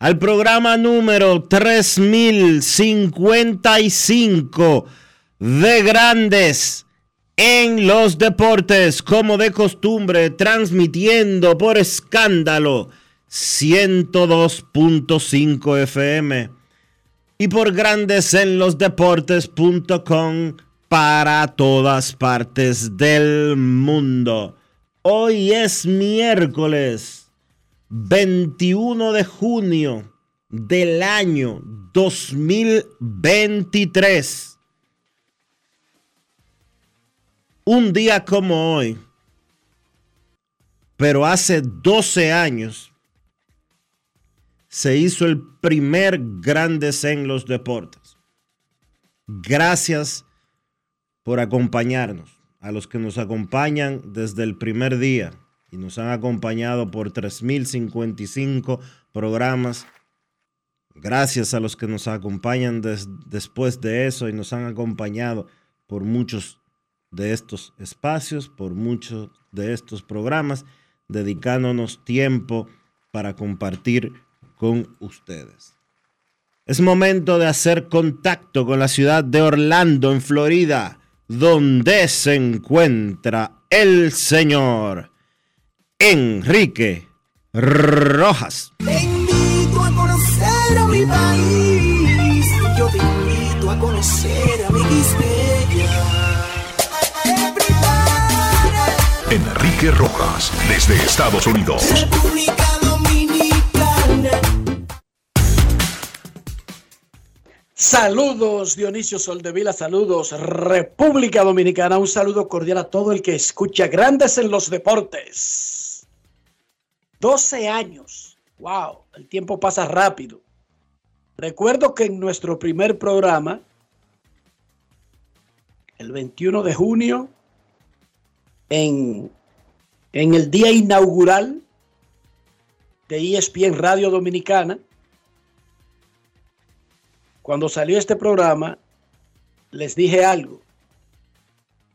al programa número 3055 de Grandes en los Deportes, como de costumbre, transmitiendo por escándalo 102.5 FM y por Grandes en los Deportes.com para todas partes del mundo. Hoy es miércoles 21 de junio del año 2023. Un día como hoy, pero hace 12 años, se hizo el primer Grandes en los Deportes. Gracias por acompañarnos, a los que nos acompañan desde el primer día y nos han acompañado por 3.055 programas. Gracias a los que nos acompañan después de eso y nos han acompañado por muchos de estos espacios, por muchos de estos programas, dedicándonos tiempo para compartir con ustedes. Es momento de hacer contacto con la ciudad de Orlando, en Florida, donde se encuentra el señor Enrique Rojas. Te invito a conocer a mi país. Yo te invito a conocer a mi Enrique Rojas, desde Estados Unidos. República Dominicana. Saludos Dionisio Soldevila, saludos República Dominicana, un saludo cordial a todo el que escucha Grandes en los Deportes. 12 años. ¡Wow! El tiempo pasa rápido. Recuerdo que en nuestro primer programa, el 21 de junio, en, en el día inaugural de ESPN Radio Dominicana, cuando salió este programa, les dije algo.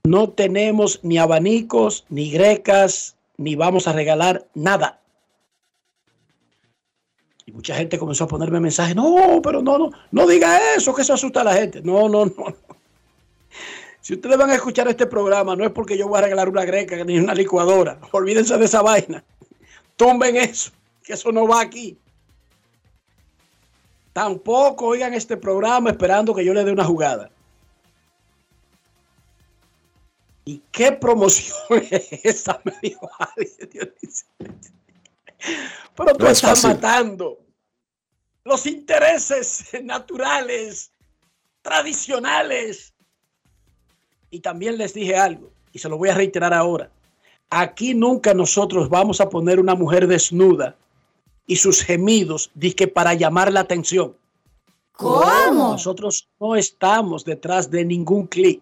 No tenemos ni abanicos, ni grecas, ni vamos a regalar nada. Mucha gente comenzó a ponerme mensajes, no, pero no, no, no diga eso, que eso asusta a la gente. No, no, no. Si ustedes van a escuchar este programa, no es porque yo voy a regalar una greca ni una licuadora. Olvídense de esa vaina. Tumben eso, que eso no va aquí. Tampoco oigan este programa esperando que yo le dé una jugada. ¿Y qué promoción es esa? Me dijo alguien. Pero tú estás matando los intereses naturales, tradicionales. Y también les dije algo, y se lo voy a reiterar ahora. Aquí nunca nosotros vamos a poner una mujer desnuda y sus gemidos que para llamar la atención. ¿Cómo? Nosotros no estamos detrás de ningún clic,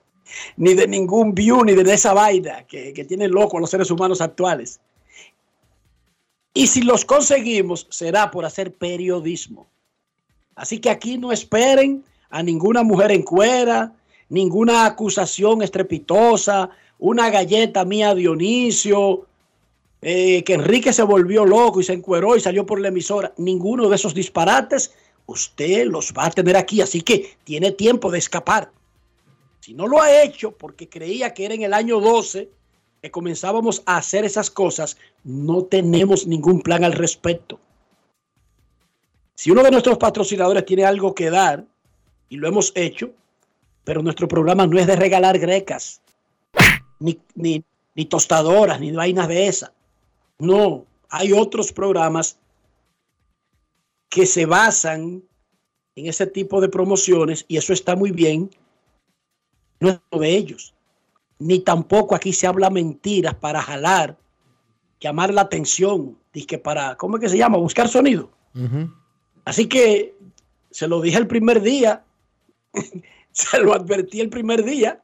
ni de ningún view, ni de esa vaina que, que tiene loco a los seres humanos actuales. Y si los conseguimos, será por hacer periodismo. Así que aquí no esperen a ninguna mujer en cuera, ninguna acusación estrepitosa, una galleta mía Dionisio, eh, que Enrique se volvió loco y se encueró y salió por la emisora. Ninguno de esos disparates usted los va a tener aquí, así que tiene tiempo de escapar. Si no lo ha hecho porque creía que era en el año 12 que comenzábamos a hacer esas cosas, no tenemos ningún plan al respecto. Si uno de nuestros patrocinadores tiene algo que dar, y lo hemos hecho, pero nuestro programa no es de regalar grecas, ni, ni, tostadoras, ni vainas de esas. No, hay otros programas que se basan en ese tipo de promociones y eso está muy bien. No es de ellos. Ni tampoco aquí se habla mentiras para jalar, llamar la atención, que para, ¿cómo es que se llama? Buscar sonido. Así que se lo dije el primer día, se lo advertí el primer día.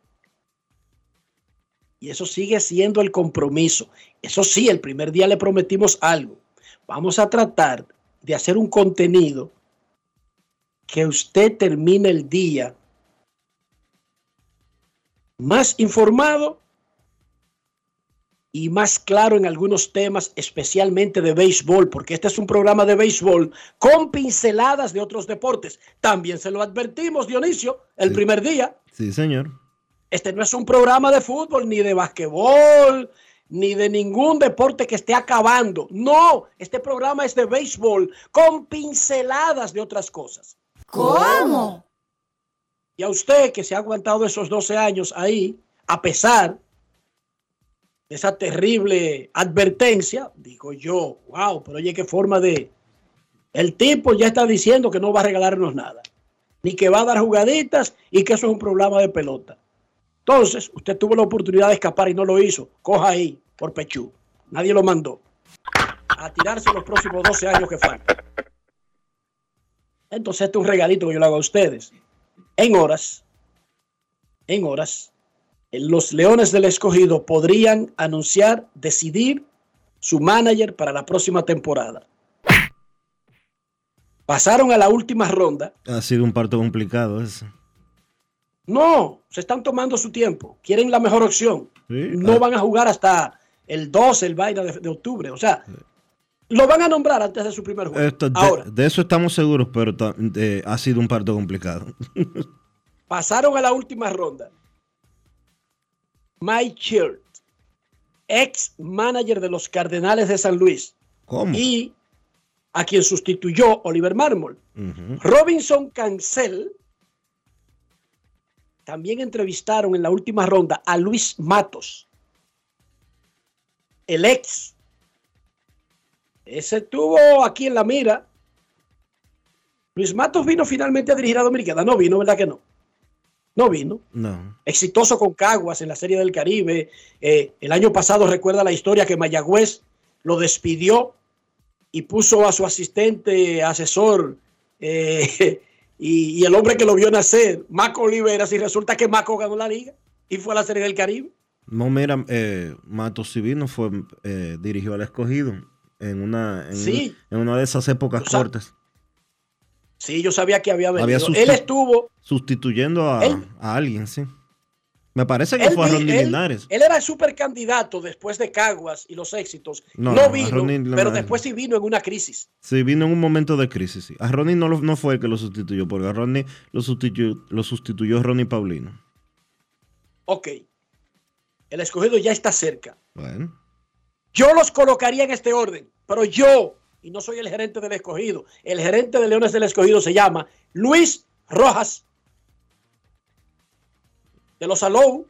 Y eso sigue siendo el compromiso. Eso sí, el primer día le prometimos algo. Vamos a tratar de hacer un contenido que usted termine el día más informado y más claro en algunos temas, especialmente de béisbol, porque este es un programa de béisbol con pinceladas de otros deportes. También se lo advertimos, Dionisio, el Sí. primer día. Sí, señor. Este no es un programa de fútbol, ni de basquetbol, ni de ningún deporte que esté acabando. No, este programa es de béisbol con pinceladas de otras cosas. ¿Cómo? Y a usted que se ha aguantado esos 12 años ahí, a pesar de esa terrible advertencia, digo yo, wow, pero oye, qué forma de... El tipo ya está diciendo que no va a regalarnos nada, ni que va a dar jugaditas y que eso es un programa de pelota. Entonces, usted tuvo la oportunidad de escapar y no lo hizo. Coja ahí, por Pechú. Nadie lo mandó. A tirarse los próximos 12 años que faltan. Entonces, este es un regalito que yo le hago a ustedes. En horas, en horas, los Leones del Escogido podrían anunciar, decidir su manager para la próxima temporada. Pasaron a la última ronda. Ha sido un parto complicado ese. No, se están tomando su tiempo. Quieren la mejor opción. Sí, No ah. van a jugar hasta el 12, el vaina de, de octubre. O sea, lo van a nombrar antes de su primer juego. Esto- de, Ahora, de eso estamos seguros, pero eh, ha sido un parto complicado. pasaron a la última ronda. Mike Chirt, ex manager de los Cardenales de San Luis, ¿Cómo? y a quien sustituyó Oliver Mármol. Robinson Cancel. También entrevistaron en la última ronda a Luis Matos, el ex. Ese estuvo aquí en la mira. Luis Matos vino finalmente a dirigir a Dominicana. No vino, ¿verdad que no? No vino. No. Exitoso con Caguas en la Serie del Caribe. Eh, el año pasado recuerda la historia que Mayagüez lo despidió y puso a su asistente, asesor, eh, y, y el hombre que lo vio nacer, Maco Oliveras, y resulta que Maco ganó la liga y fue a la Serie del Caribe. No, mira, eh, Matos Civino fue, eh, dirigió al escogido en una, en, Sí. en una de esas épocas cortas, Sí, yo sabía que había venido. Había Él estuvo. sustituyendo a, Él- a alguien, sí. Me parece que Él, fue a Ronnie él- Linares. él era el supercandidato después de Caguas y los éxitos. No, vino, pero después sí vino en una crisis. Sí, vino en un momento de crisis. sí. A Ronnie no, lo- no fue el que lo sustituyó, porque a Ronnie lo sustituyó, lo sustituyó Ronnie Paulino. Ok. El escogido ya está cerca. Bueno, Yo los colocaría en este orden, pero yo, y no soy el gerente del escogido, el gerente de Leones del escogido se llama Luis Rojas, de los Alou,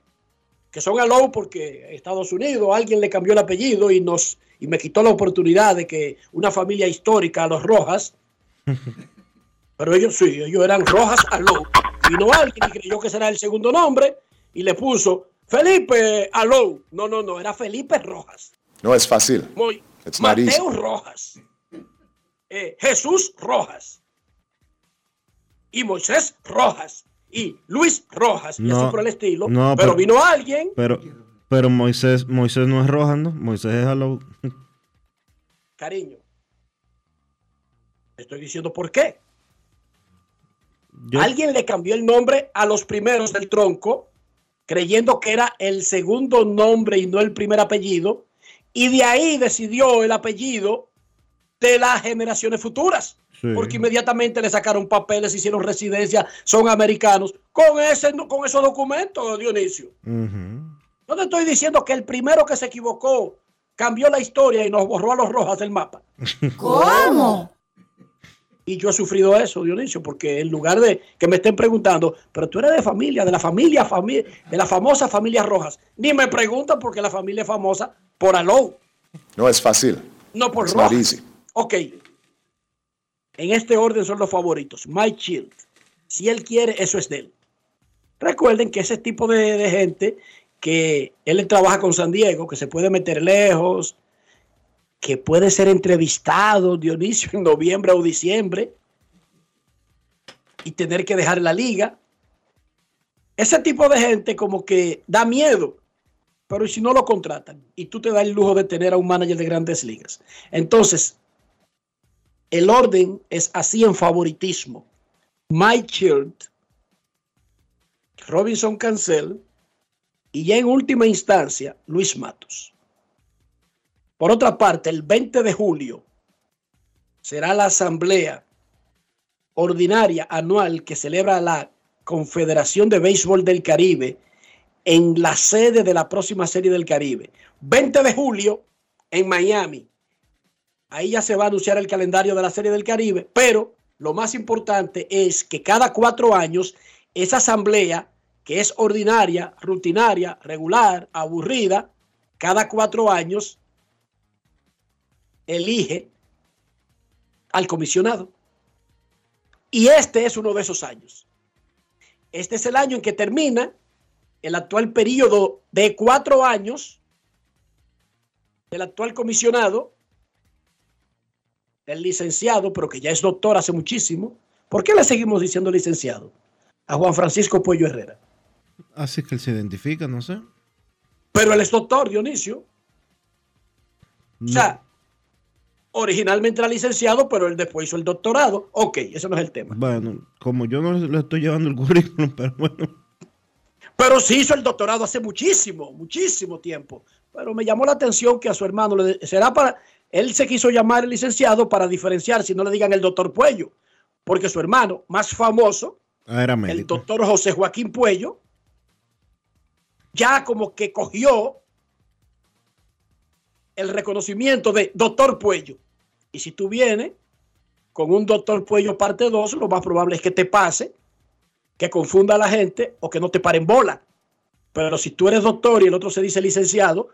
que son Alou porque Estados Unidos alguien le cambió el apellido y, nos, y me quitó la oportunidad de que una familia histórica, los Rojas, pero ellos sí, ellos eran Rojas Alou. Vino alguien y creyó que será el segundo nombre y le puso Felipe Alou. No, no, no, era Felipe Rojas. No es fácil. Muy- It's. Mateo Rojas, eh, Jesús Rojas y Moisés Rojas y Luis Rojas y No, así por el estilo. no, pero, pero- vino alguien, pero, pero Moisés, Moisés no es Rojas, ¿no? Moisés es Alou. cariño. Estoy diciendo por qué. Yo- Alguien le cambió el nombre a los primeros del tronco, creyendo que era el segundo nombre y no el primer apellido, y de ahí decidió el apellido de las generaciones futuras, Sí. porque inmediatamente le sacaron papeles, hicieron residencia, son americanos, con, ese, con esos documentos, Dionisio. No te estoy diciendo que el primero que se equivocó cambió la historia y nos borró a los rojas del mapa. ¿Cómo? Y yo he sufrido eso, Dionisio, porque en lugar de que me estén preguntando, pero tú eres de familia, de la familia, familia de la famosa familia Rojas. Ni me preguntan porque la familia es famosa por Alou, No es fácil. no por Rojas. easy. Ok. En este orden son los favoritos. Mike Shield. Si él quiere, eso es de él. Recuerden que ese tipo de, de gente que él trabaja con San Diego, que se puede meter lejos, que puede ser entrevistado, Dionisio, en noviembre o diciembre y tener que dejar la liga. Ese tipo de gente como que da miedo, pero ¿y si no lo contratan y tú te das el lujo de tener a un manager de grandes ligas. Entonces, el orden es así en favoritismo. Mike Chirt, Robinson Cancel y ya en última instancia Luis Matos. Por otra parte, el 20 de julio será la asamblea ordinaria anual que celebra la Confederación de Béisbol del Caribe en la sede de la próxima Serie del Caribe. 20 de julio en Miami. Ahí ya se va a anunciar el calendario de la Serie del Caribe, pero lo más importante es que cada cuatro años esa asamblea, que es ordinaria, rutinaria, regular, aburrida, cada cuatro años elige al comisionado. Y este es uno de esos años. Este es el año en que termina el actual periodo de cuatro años del actual comisionado, el licenciado, pero que ya es doctor hace muchísimo. ¿Por qué le seguimos diciendo licenciado? A Juan Francisco Puello Herrera. Así que él se identifica, no sé. Pero él es doctor, Dionisio. O sea, originalmente era licenciado, pero él después hizo el doctorado. Ok, eso no es el tema. Bueno, como yo no le estoy llevando el currículum, pero bueno. Pero sí hizo el doctorado hace muchísimo, muchísimo tiempo. Pero me llamó la atención que a su hermano le será para. Él se quiso llamar el licenciado para diferenciar, si no le digan el doctor Puello, porque su hermano más famoso, Ah, era el doctor José Joaquín Puello, ya como que cogió el reconocimiento de doctor Puello. Y si tú vienes con un doctor Puello parte 2, lo más probable es que te pase, que confunda a la gente o que no te paren bola. Pero si tú eres doctor y el otro se dice licenciado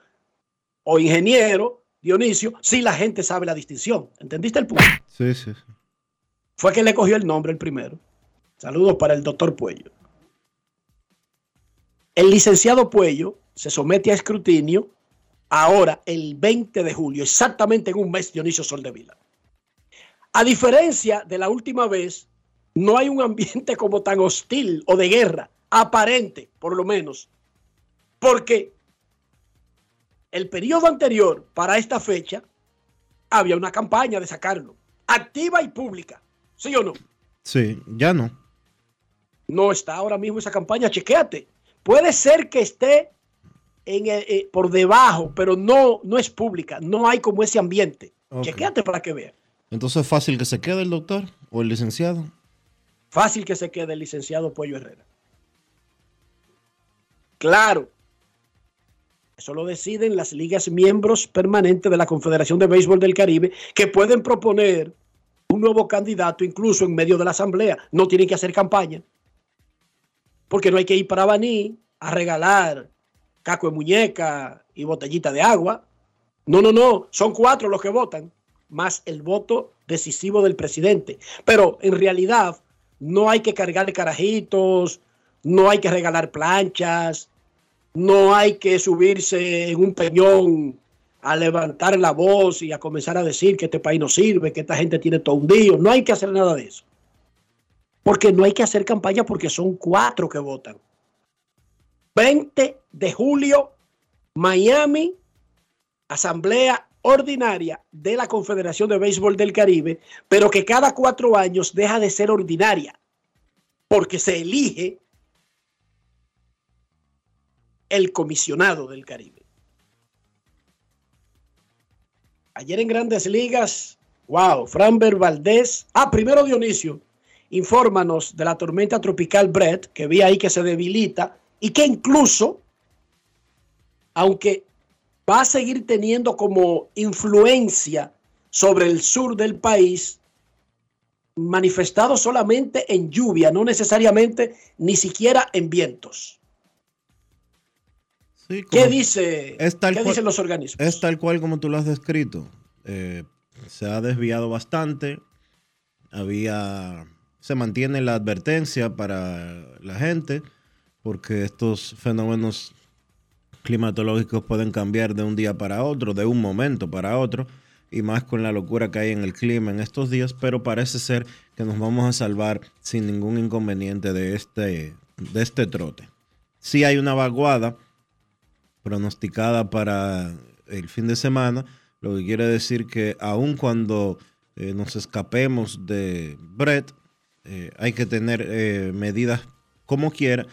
o ingeniero, Dionisio, sí la gente sabe la distinción. ¿Entendiste el punto? Sí, sí, sí. Fue que le cogió el nombre el primero. Saludos para el doctor Puello. El licenciado Puello se somete a escrutinio ahora el 20 de julio, exactamente en un mes, Dionisio Soldevila. A diferencia de la última vez, no hay un ambiente como tan hostil o de guerra, aparente por lo menos, porque el periodo anterior para esta fecha había una campaña de sacarlo, activa y pública, ¿sí o no? Sí, ya no. No está ahora mismo esa campaña, chequéate. Puede ser que esté en el- eh, por debajo, pero no, no es pública, no hay como ese ambiente. Ok. Chequéate para que veas. Entonces es fácil que se quede el doctor o el licenciado. Fácil que se quede el licenciado Puello Herrera. Claro. Eso lo deciden las ligas miembros permanentes de la Confederación de Béisbol del Caribe que pueden proponer un nuevo candidato incluso en medio de la asamblea. No tienen que hacer campaña. Porque no hay que ir para Baní a regalar caco de muñeca y botellita de agua. No, no, no. Son cuatro los que votan, más el voto decisivo del presidente. Pero en realidad no hay que cargar carajitos, no hay que regalar planchas, no hay que subirse en un peñón a levantar la voz y a comenzar a decir que este país no sirve, que esta gente tiene todo un día. No hay que hacer nada de eso. Porque no hay que hacer campaña porque son cuatro que votan. 20 de julio, Miami, asamblea ordinaria de la Confederación de Béisbol del Caribe, pero que cada cuatro años deja de ser ordinaria, porque se elige el comisionado del Caribe. Ayer en Grandes Ligas, wow, Framber Valdés. Ah, primero Dionisio, infórmanos de la tormenta tropical Brett, que vi ahí que se debilita y que incluso, aunque va a seguir teniendo como influencia sobre el sur del país, manifestado solamente en lluvia, no necesariamente ni siquiera en vientos. Sí, ¿Qué, dice, es tal ¿qué cual- dicen los organismos? Es tal cual como tú lo has descrito. Eh, se ha desviado bastante. Había. Se mantiene la advertencia para la gente. Porque estos fenómenos climatológicos pueden cambiar de un día para otro, de un momento para otro. Y más con la locura que hay en el clima en estos días. Pero parece ser que nos vamos a salvar sin ningún inconveniente de este, de este trote. Sí hay una vaguada pronosticada para el fin de semana, lo que quiere decir que aun cuando eh, nos escapemos de Brett, eh, hay que tener eh, medidas como quiera,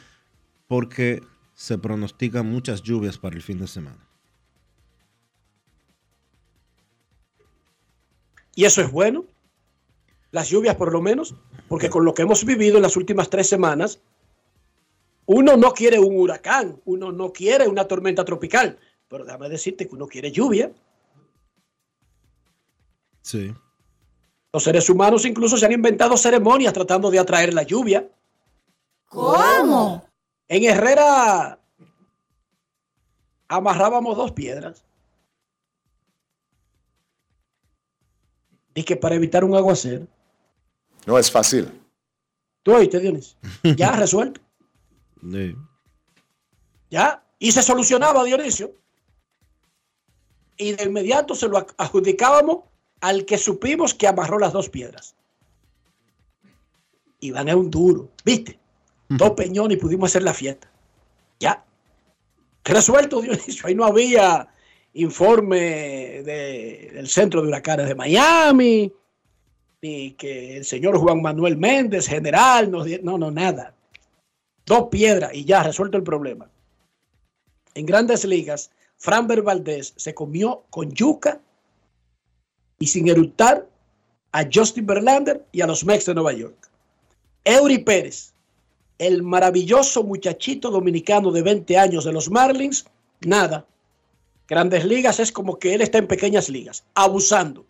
porque se pronostican muchas lluvias para el fin de semana. Y eso es bueno. Las lluvias por lo menos, porque con lo que hemos vivido en las últimas tres semanas, uno no quiere un huracán, uno no quiere una tormenta tropical, pero déjame decirte que uno quiere lluvia. Sí. Los seres humanos incluso se han inventado ceremonias tratando de atraer la lluvia. ¿Cómo? En Herrera amarrábamos dos piedras. Y que para evitar un aguacero. No es fácil. Tú oíste, Dionis. Ya resuelto. Sí. ¿Ya? Y se solucionaba, Dionisio. Y de inmediato se lo adjudicábamos al que supimos que amarró las dos piedras. Iván es un duro, ¿viste? Dos peñones y pudimos hacer la fiesta. Ya. Resuelto, Dionisio. Ahí no había informe de- del centro de huracanes de Miami, ni que el señor Juan Manuel Méndez, general, nos no, no, nada. Dos piedras y ya resuelto el problema. En grandes ligas, Framber Valdés se comió con yuca y sin eructar a Justin Verlander y a los Mets de Nueva York. Eury Pérez, el maravilloso muchachito dominicano de 20 años de los Marlins, nada. Grandes ligas es como que él está en pequeñas ligas, abusando.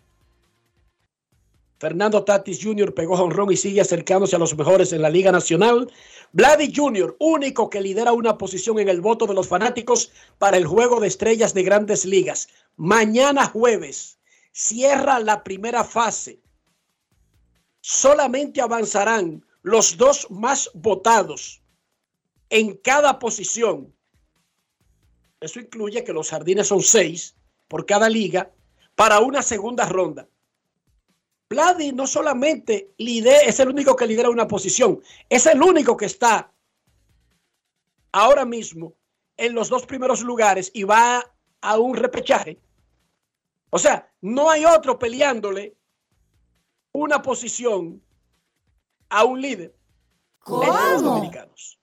Fernando Tatis Jr. pegó jonrón y sigue acercándose a los mejores en la Liga Nacional. Vladdy Jr., único que lidera una posición en el voto de los fanáticos para el juego de estrellas de grandes ligas. Mañana jueves cierra la primera fase. Solamente avanzarán los dos más votados en cada posición. Eso incluye que los jardines son seis por cada liga para una segunda ronda. Vladi no solamente lidera, es el único que lidera una posición, es el único que está ahora mismo en los dos primeros lugares y va a un repechaje. O sea, no hay otro peleándole una posición a un líder entre los ¿Cómo? dominicanos.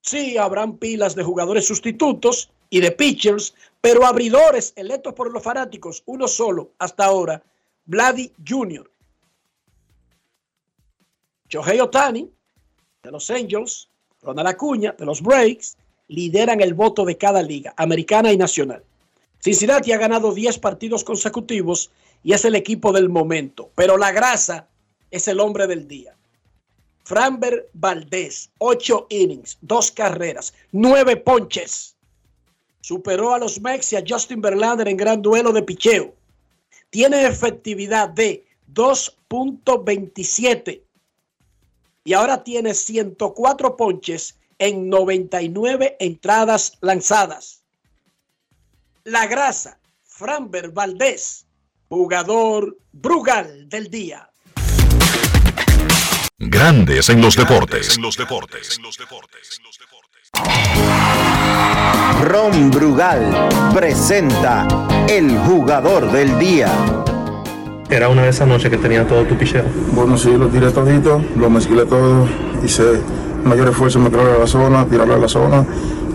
Sí, habrán pilas de jugadores sustitutos y de pitchers, pero abridores electos por los fanáticos, uno solo hasta ahora, Vladi Jr. Shohei Otani, de los Angels, Ronald Acuña, de los Breaks, lideran el voto de cada liga, americana y nacional. Cincinnati ha ganado 10 partidos consecutivos y es el equipo del momento, pero la grasa es el hombre del día. Framber Valdés, 8 innings, 2 carreras, 9 ponches. Superó a los Mex y a Justin Verlander en gran duelo de picheo. Tiene efectividad de 2.27 y ahora tiene 104 ponches en 99 entradas lanzadas. La grasa, Framber Valdés, jugador Brugal del día. Grandes en los deportes. Ron Brugal presenta el jugador del día. Era una de esas noches que tenía todo tu picheo. Bueno, sí, lo tiré todito, lo mezclé todo, hice mayor esfuerzo en meterlo a la zona, tirarlo a la zona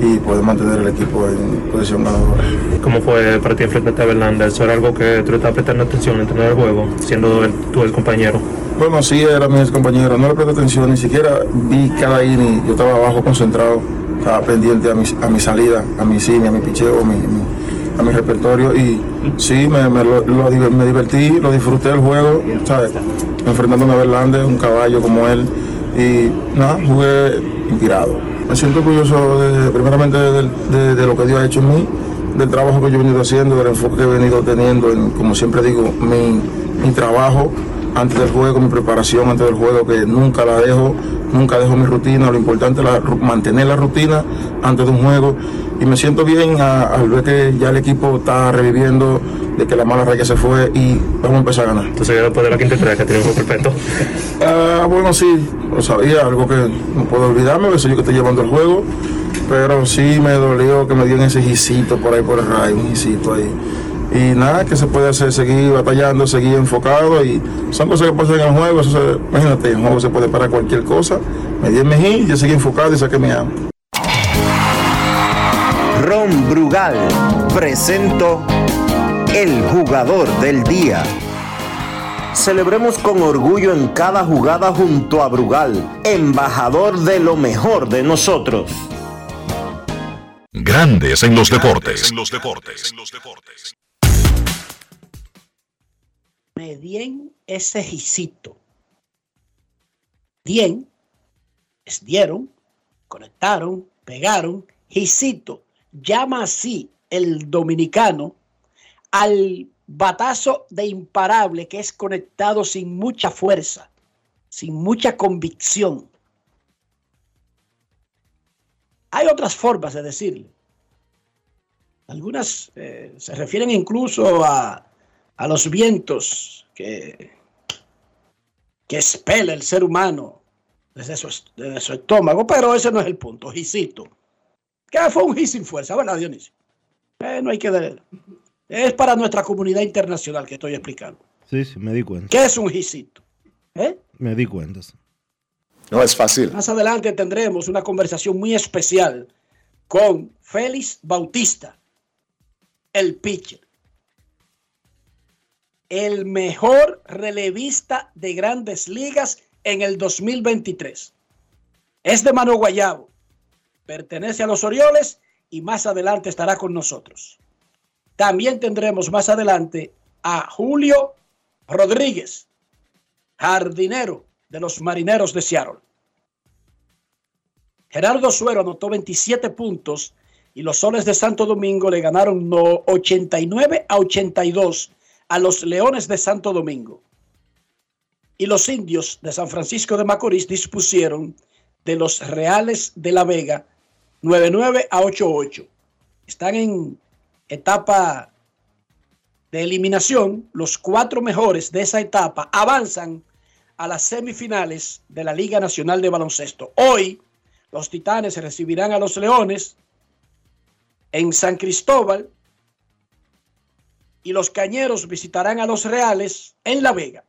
y poder mantener el equipo en posición ganadora. ¿Cómo fue para ti enfrentarte a Verlander? ¿Eso era algo que tú estabas prestando atención en el juego, siendo el, tú el compañero? Bueno, sí, era mi compañero, no le presté atención, ni siquiera vi cada inning, yo estaba abajo concentrado, estaba pendiente a mi, a mi salida, a mi cine, a mi picheo, a mi, a mi repertorio y sí, me, me, lo, me divertí, lo disfruté del juego, ¿sabes? enfrentándome a Verlander, un caballo como él y nada, jugué inspirado. Me siento orgulloso de, primeramente de, lo que Dios ha hecho en mí, del trabajo que yo he venido haciendo, del enfoque que he venido teniendo, en, como siempre digo, mi trabajo antes del juego, mi preparación antes del juego, que nunca la dejo, nunca dejo mi rutina. Lo importante es la, mantener la rutina antes de un juego. Y me siento bien al ver que ya el equipo está reviviendo, de que la mala raya se fue y vamos a empezar a ganar. Entonces ya después de la quinta entrega que tiene un perfecto. Ah, bueno, sí, lo sabía, algo que no puedo olvidarme, eso yo que estoy llevando el juego. Pero sí me dolió que me dieron ese gisito por ahí por el rayo, un gisito ahí y nada, que se puede hacer, seguir batallando, seguir enfocado y son cosas que pasan en el juego, eso se, imagínate, en el juego se puede parar cualquier cosa, me di el mejín, yo seguí enfocado y saqué mi amo. Ron Brugal presento el jugador del día. Celebremos con orgullo en cada jugada junto a Brugal, embajador de lo mejor de nosotros. Grandes en los deportes. En los deportes. Me dien ese gisito. Dien, es dieron, conectaron, pegaron, gisito. Llama así el dominicano al batazo de imparable que es conectado sin mucha fuerza, sin mucha convicción. Hay otras formas de decirle. Algunas eh, se refieren incluso a a los vientos que, que espela el ser humano desde su, desde su estómago, pero ese no es el punto, gisito. Que fue un gis sin fuerza, ¿verdad, Dionisio? Eh, no hay que ver. Es para nuestra comunidad internacional que estoy explicando. Sí, sí, me di cuenta. ¿Qué es un gisito? ¿Eh? Me di cuenta. No es fácil. Más adelante tendremos una conversación muy especial con Félix Bautista, el pitcher el mejor relevista de grandes ligas en el 2023. Es de Mano Guayabo, pertenece a los Orioles y más adelante estará con nosotros. También tendremos más adelante a Julio Rodríguez, jardinero de los Marineros de Seattle. Gerardo Suero anotó 27 puntos y los Soles de Santo Domingo le ganaron 89 a 82 a los Leones de Santo Domingo. Y los indios de San Francisco de Macorís dispusieron de los Reales de la Vega 9-9 a 8-8. Están en etapa de eliminación. Los cuatro mejores de esa etapa avanzan a las semifinales de la Liga Nacional de Baloncesto. Hoy los Titanes recibirán a los Leones en San Cristóbal y los Cañeros visitarán a los Reales en La Vega.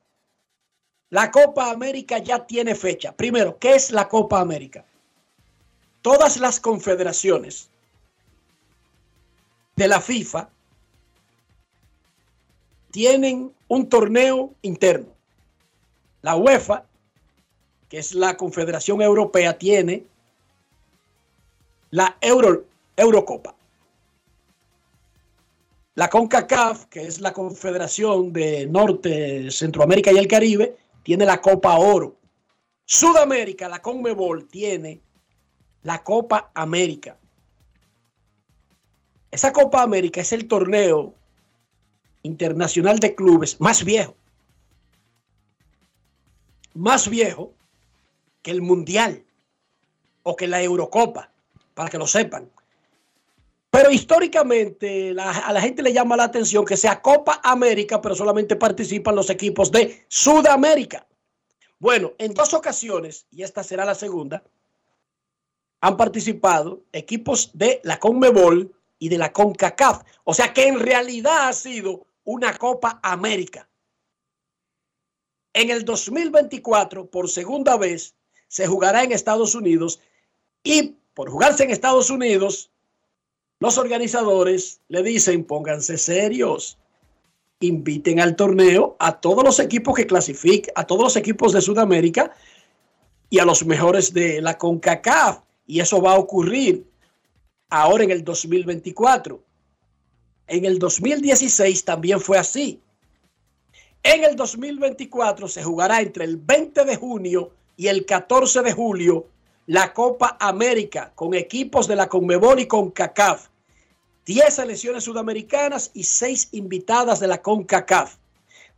La Copa América ya tiene fecha. Primero, ¿qué es la Copa América? Todas las confederaciones de la FIFA tienen un torneo interno. La UEFA, que es la Confederación Europea, tiene la Euro, Eurocopa. La CONCACAF, que es la Confederación de Norte, Centroamérica y el Caribe, tiene la Copa Oro. Sudamérica, la CONMEBOL, tiene la Copa América. Esa Copa América es el torneo internacional de clubes más viejo. Más viejo que el Mundial o que la Eurocopa, para que lo sepan. Pero históricamente a la gente le llama la atención que sea Copa América, pero solamente participan los equipos de Sudamérica. Bueno, en dos ocasiones, y esta será la segunda, han participado equipos de la Conmebol y de la CONCACAF. O sea que en realidad ha sido una Copa América. En el 2024, por segunda vez, se jugará en Estados Unidos y por jugarse en Estados Unidos, los organizadores le dicen, pónganse serios, inviten al torneo a todos los equipos que clasifican, a todos los equipos de Sudamérica y a los mejores de la CONCACAF. Y eso va a ocurrir ahora en el 2024. En el 2016 también fue así. En el 2024 se jugará entre el 20 de junio y el 14 de julio la Copa América con equipos de la Conmebol y CONCACAF. 10 selecciones sudamericanas y 6 invitadas de la CONCACAF.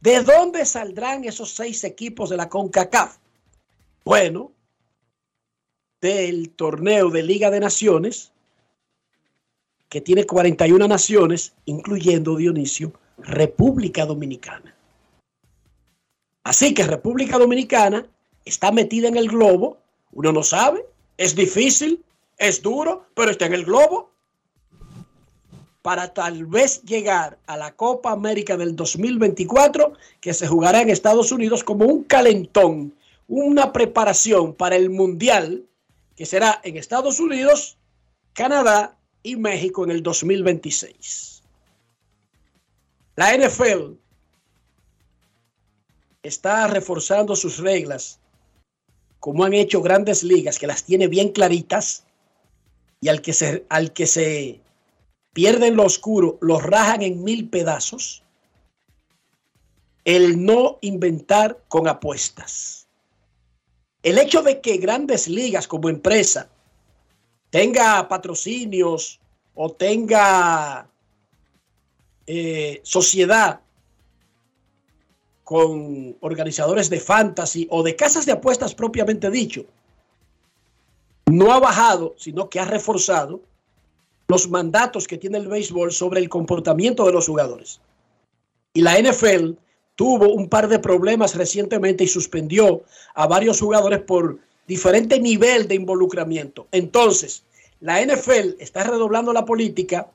¿De dónde saldrán esos 6 equipos de la CONCACAF? Bueno, del torneo de Liga de Naciones, que tiene 41 naciones, incluyendo Dionisio, República Dominicana. Así que República Dominicana está metida en el globo, uno no sabe, es difícil, es duro, pero está en el globo para tal vez llegar a la Copa América del 2024 que se jugará en Estados Unidos como un calentón, una preparación para el Mundial que será en Estados Unidos, Canadá y México en el 2026. La NFL está reforzando sus reglas como han hecho grandes ligas que las tiene bien claritas y al que se, al que se pierden lo oscuro, los rajan en mil pedazos. El no inventar con apuestas. El hecho de que grandes ligas como empresa tenga patrocinios o tenga eh, sociedad con organizadores de fantasy o de casas de apuestas propiamente dicho, no ha bajado, sino que ha reforzado los mandatos que tiene el béisbol sobre el comportamiento de los jugadores. Y la NFL tuvo un par de problemas recientemente y suspendió a varios jugadores por diferente nivel de involucramiento. Entonces, la NFL está redoblando la política.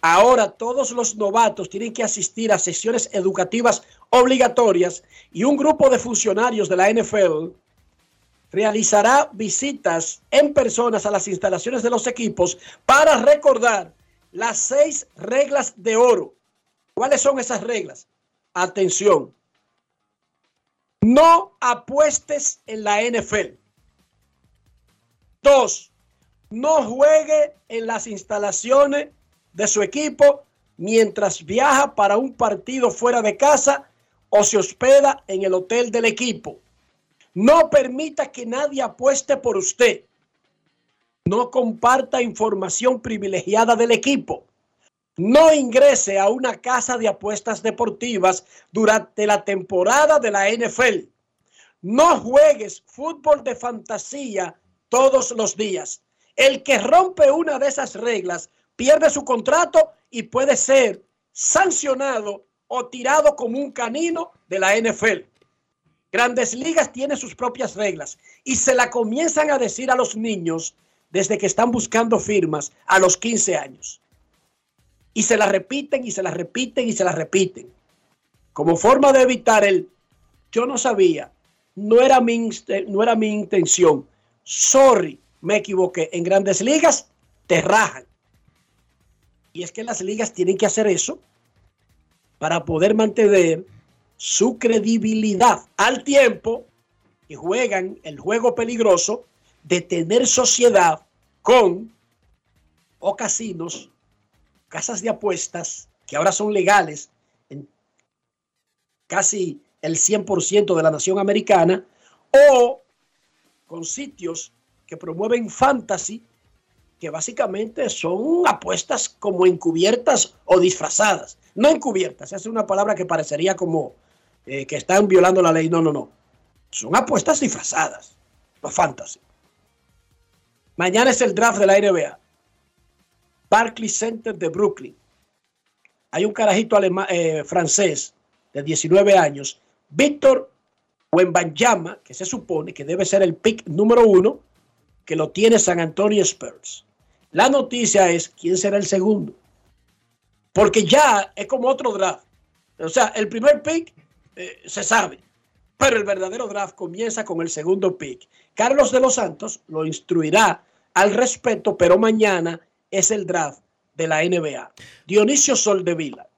Ahora todos los novatos tienen que asistir a sesiones educativas obligatorias y un grupo de funcionarios de la NFL realizará visitas en personas a las instalaciones de los equipos para recordar las seis reglas de oro. ¿Cuáles son esas reglas? Atención. No apuestes en la NFL. Dos, no juegue en las instalaciones de su equipo mientras viaja para un partido fuera de casa o se hospeda en el hotel del equipo. No permita que nadie apueste por usted. No comparta información privilegiada del equipo. No ingrese a una casa de apuestas deportivas durante la temporada de la NFL. No juegues fútbol de fantasía todos los días. El que rompe una de esas reglas pierde su contrato y puede ser sancionado o tirado como un canino de la NFL. Grandes Ligas tiene sus propias reglas y se la comienzan a decir a los niños desde que están buscando firmas a los 15 años. Y se la repiten y se la repiten y se la repiten. Como forma de evitar el yo no sabía, no era mi, no era mi intención, sorry, me equivoqué. En grandes ligas te rajan. Y es que las ligas tienen que hacer eso para poder mantener su credibilidad al tiempo que juegan el juego peligroso de tener sociedad con o casinos, casas de apuestas que ahora son legales en casi el 100% de la nación americana o con sitios que promueven fantasy que básicamente son apuestas como encubiertas o disfrazadas. No encubiertas, es una palabra que parecería como eh, que están violando la ley. No, no, no. Son apuestas disfrazadas. Los fantasy. Mañana es el draft de la NBA. Barclays Center de Brooklyn. Hay un carajito alemán, eh, francés de 19 años, Víctor Banjama, que se supone que debe ser el pick número uno, que lo tiene San Antonio Spurs. La noticia es quién será el segundo. Porque ya es como otro draft. O sea, el primer pick eh, se sabe, pero el verdadero draft comienza con el segundo pick. Carlos de los Santos lo instruirá al respecto, pero mañana es el draft de la NBA. Dionisio Soldevila.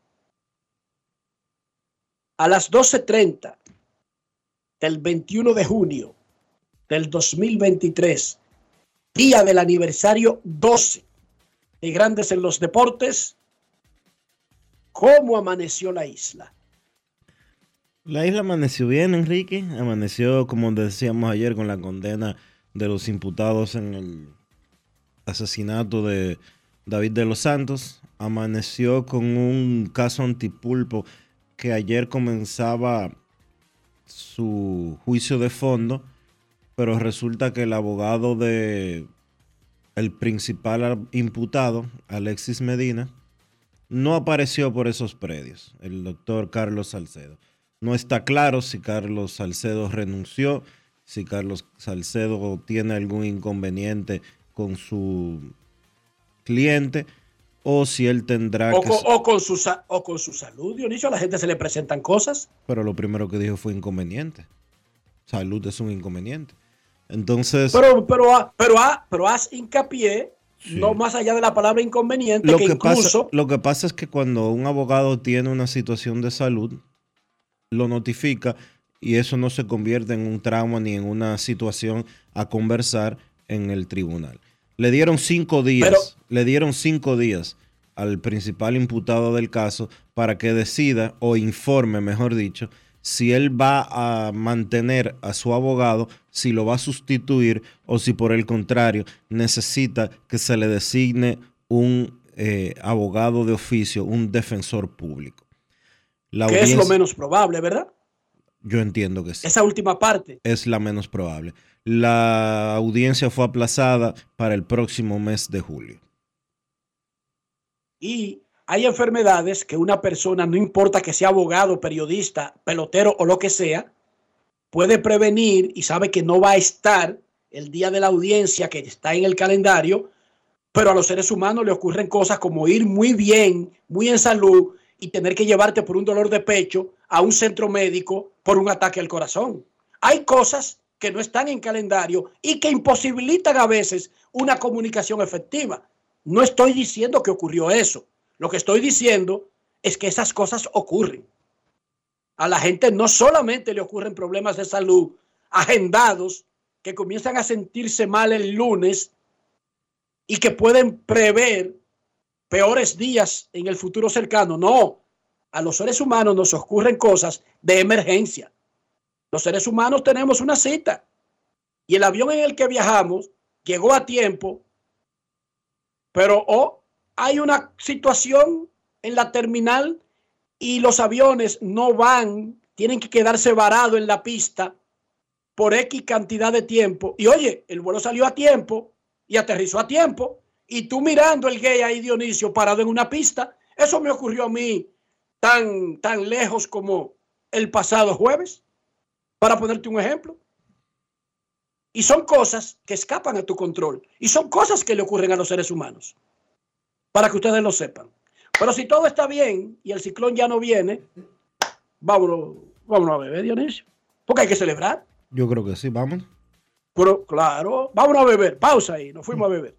A las 12.30 del 21 de junio del 2023, día del aniversario 12 de Grandes en los Deportes, ¿cómo amaneció la isla? La isla amaneció bien, Enrique. Amaneció, como decíamos ayer, con la condena de los imputados en el asesinato de David de los Santos. Amaneció con un caso antipulpo que ayer comenzaba su juicio de fondo, pero resulta que el abogado de el principal imputado, Alexis Medina, no apareció por esos predios, el doctor Carlos Salcedo. No está claro si Carlos Salcedo renunció, si Carlos Salcedo tiene algún inconveniente con su cliente o si él tendrá o, que... Con, o, con su, o con su salud, Dionisio, a la gente se le presentan cosas. Pero lo primero que dijo fue inconveniente. Salud es un inconveniente. Entonces... Pero, pero, pero, pero haz hincapié Sí. No más allá de la palabra inconveniente, lo que, que incluso... Pasa, lo que pasa es que cuando un abogado tiene una situación de salud, lo notifica y eso no se convierte en un trauma ni en una situación a conversar en el tribunal. Le dieron cinco días, Pero, le dieron cinco días al principal imputado del caso para que decida o informe, mejor dicho, si él va a mantener a su abogado, si lo va a sustituir o si por el contrario necesita que se le designe un eh, abogado de oficio, un defensor público. La que audiencia, es lo menos probable, ¿verdad? Yo entiendo que sí. Esa última parte. Es la menos probable. La audiencia fue aplazada para el próximo mes de julio. Y hay enfermedades que una persona, no importa que sea abogado, periodista, pelotero o lo que sea, puede prevenir y sabe que no va a estar el día de la audiencia que está en el calendario, pero a los seres humanos le ocurren cosas como ir muy bien, muy en salud y tener que llevarte por un dolor de pecho a un centro médico por un ataque al corazón. Hay cosas que no están en calendario y que imposibilitan a veces una comunicación efectiva. No estoy diciendo que ocurrió eso. Lo que estoy diciendo es que esas cosas ocurren. A la gente no solamente le ocurren problemas de salud agendados que comienzan a sentirse mal el lunes y que pueden prever peores días en el futuro cercano. No, a los seres humanos nos ocurren cosas de emergencia. Los seres humanos tenemos una cita y el avión en el que viajamos llegó a tiempo, pero oh, hay una situación en la terminal y los aviones no van, tienen que quedarse varados en la pista por X cantidad de tiempo. Y oye, el vuelo salió a tiempo y aterrizó a tiempo. Y tú mirando el gay ahí, Dionisio, parado en una pista. Eso me ocurrió a mí tan, tan lejos como el pasado jueves, para ponerte un ejemplo. Y son cosas que escapan a tu control. Y son cosas que le ocurren a los seres humanos. Para que ustedes lo sepan. Pero si todo está bien y el ciclón ya no viene, vámonos, vámonos a beber, Dionisio. Porque hay que celebrar. Yo creo que sí, vamos. Pero claro, vámonos a beber. Pausa ahí, nos fuimos a beber.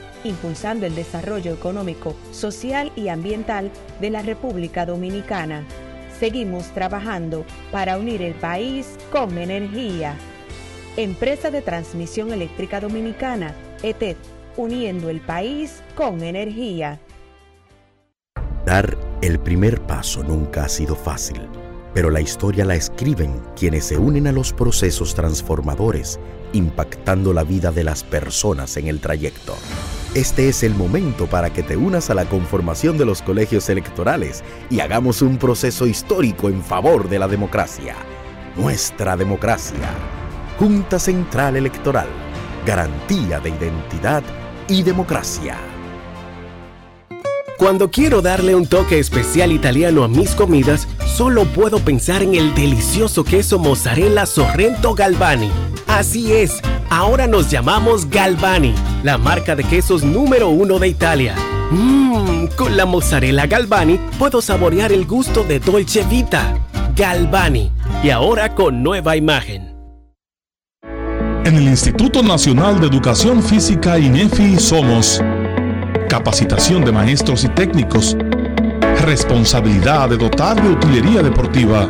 impulsando el desarrollo económico, social y ambiental de la República Dominicana. Seguimos trabajando para unir el país con energía. Empresa de Transmisión Eléctrica Dominicana, ETED, uniendo el país con energía. Dar el primer paso nunca ha sido fácil, pero la historia la escriben quienes se unen a los procesos transformadores, impactando la vida de las personas en el trayecto. Este es el momento para que te unas a la conformación de los colegios electorales y hagamos un proceso histórico en favor de la democracia. Nuestra democracia. Junta Central Electoral. Garantía de identidad y democracia. Cuando quiero darle un toque especial italiano a mis comidas, solo puedo pensar en el delicioso queso mozzarella Sorrento Galvani. Así es, ahora nos llamamos Galvani, la marca de quesos número uno de Italia. Mmm, con la mozzarella Galvani puedo saborear el gusto de Dolce Vita. Galvani, y ahora con nueva imagen. En el Instituto Nacional de Educación Física INEFI somos capacitación de maestros y técnicos, responsabilidad de dotar de utilería deportiva,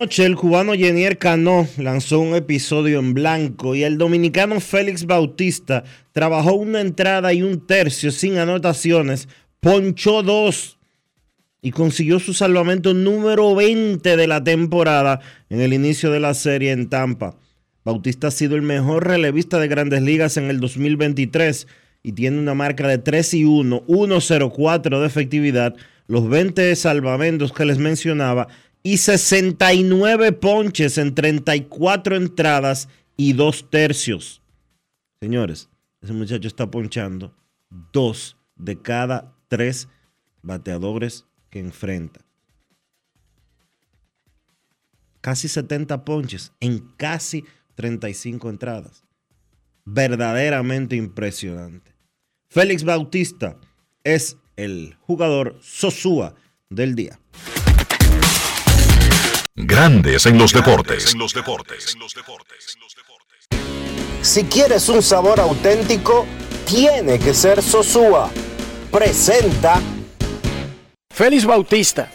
Anoche el cubano Jenier Cano lanzó un episodio en blanco y el dominicano Félix Bautista trabajó una entrada y un tercio sin anotaciones, ponchó dos y consiguió su salvamento número 20 de la temporada en el inicio de la serie en Tampa. Bautista ha sido el mejor relevista de grandes ligas en el 2023 y tiene una marca de 3 y 1, 1.04 de efectividad, los 20 salvamentos que les mencionaba y 69 ponches en 34 entradas y dos tercios. Señores, ese muchacho está ponchando dos de cada tres bateadores que enfrenta. Casi 70 ponches en casi 35 entradas. Verdaderamente impresionante. Félix Bautista es el jugador Sosúa del día. Grandes en los deportes. Si quieres un sabor auténtico, tiene que ser Sosúa. Presenta Félix Bautista.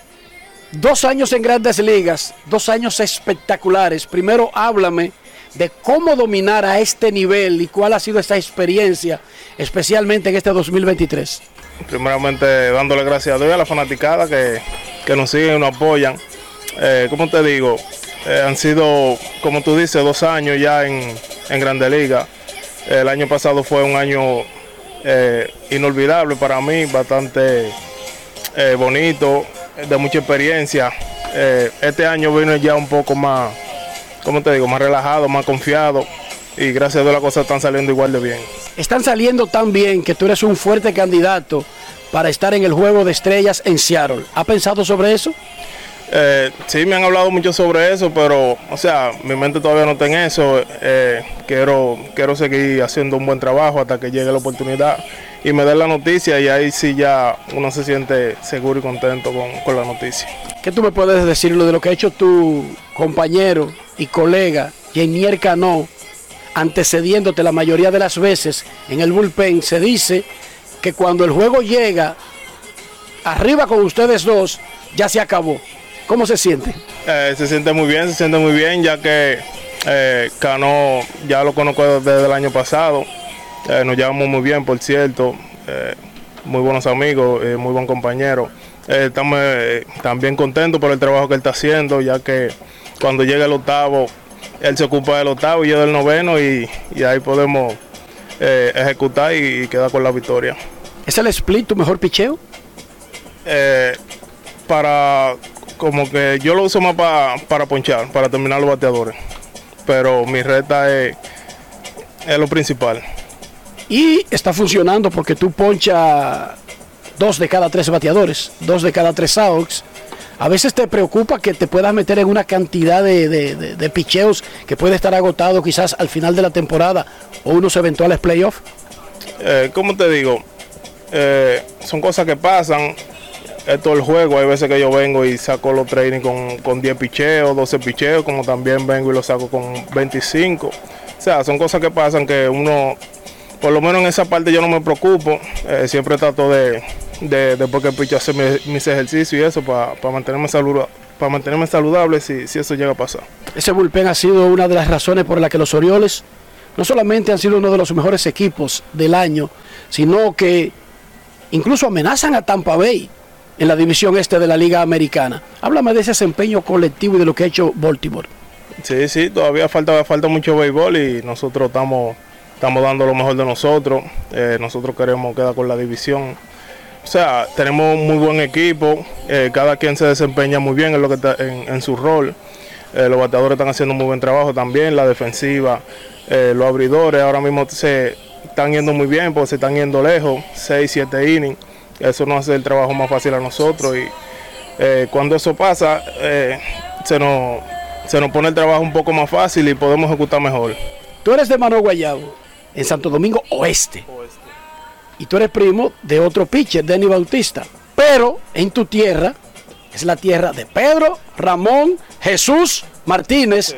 Dos años en grandes ligas, dos años espectaculares. Primero háblame de cómo dominar a este nivel y cuál ha sido esa experiencia, especialmente en este 2023. Primeramente dándole gracias a Dios y a la fanaticada que, que nos siguen y nos apoyan. Eh, como te digo, eh, han sido, como tú dices, dos años ya en, en Grande Liga. El año pasado fue un año eh, inolvidable para mí, bastante eh, bonito, de mucha experiencia. Este año vino ya un poco más, como te digo, más relajado, más confiado y gracias a Dios las cosas están saliendo igual de bien. Están saliendo tan bien que tú eres un fuerte candidato para estar en el juego de estrellas en Seattle. ¿Ha pensado sobre eso? Eh, sí, me han hablado mucho sobre eso, pero, o sea, mi mente todavía no está en eso. Eh, quiero, quiero seguir haciendo un buen trabajo hasta que llegue la oportunidad y me den la noticia y ahí sí ya uno se siente seguro y contento con, con la noticia. ¿Qué tú me puedes decir de lo que ha hecho tu compañero y colega, Jenier Cano, antecediéndote la mayoría de las veces en el bullpen? Se dice que cuando el juego llega arriba con ustedes dos, ya se acabó. ¿Cómo se siente? Eh, se siente muy bien, se siente muy bien, ya que eh, Cano ya lo conozco desde el año pasado. Eh, nos llevamos muy bien, por cierto. Muy buenos amigos, muy buen compañero. Estamos también contentos por el trabajo que él está haciendo, ya que cuando llega el octavo, él se ocupa del octavo y yo del noveno, y, y ahí podemos ejecutar y, y quedar con la victoria. ¿Es el split tu mejor picheo? Eh, para como que yo lo uso más pa- para ponchar, para terminar los bateadores. Pero mi reta es, es lo principal. Y está funcionando porque tú poncha dos de cada tres bateadores, dos de cada tres outs. A veces te preocupa que te puedas meter en una cantidad de, de- de- de picheos que puede estar agotado quizás al final de la temporada o unos eventuales playoffs. Eh, como te digo, Eh, son cosas que pasan. Es el juego. Hay veces que yo vengo y saco los training con, con 10 picheos, 12 picheos, como también vengo y lo saco con 25. O sea, son cosas que pasan que uno, por lo menos en esa parte yo no me preocupo. Eh, siempre trato de, de después que picho hacer mi- mis ejercicios y eso para mantenerme saludable. Para mantenerme saludable si, si eso llega a pasar. Ese bullpen ha sido una de las razones por las que los Orioles no solamente han sido uno de los mejores equipos del año, sino que incluso amenazan a Tampa Bay en la división este de la Liga Americana. Háblame de ese desempeño colectivo y de lo que ha hecho Baltimore. Sí, sí, todavía falta, falta mucho béisbol y nosotros estamos, estamos dando lo mejor de nosotros. Eh, nosotros queremos quedar con la división. O sea, tenemos un muy buen equipo, eh, cada quien se desempeña muy bien en, lo que en, su rol. Eh, los bateadores están haciendo muy buen trabajo también, la defensiva, los abridores ahora mismo se están yendo muy bien porque se están yendo lejos, 6, 7 innings. Eso nos hace el trabajo más fácil a nosotros y eh, cuando eso pasa, eh, se, nos, se nos pone el trabajo un poco más fácil y podemos ejecutar mejor. Tú eres de Manuel Guayabo, en Santo Domingo Oeste. Y tú eres primo de otro pitcher, Denny Bautista. Pero en tu tierra es la tierra de Pedro, Ramón, Jesús, Martínez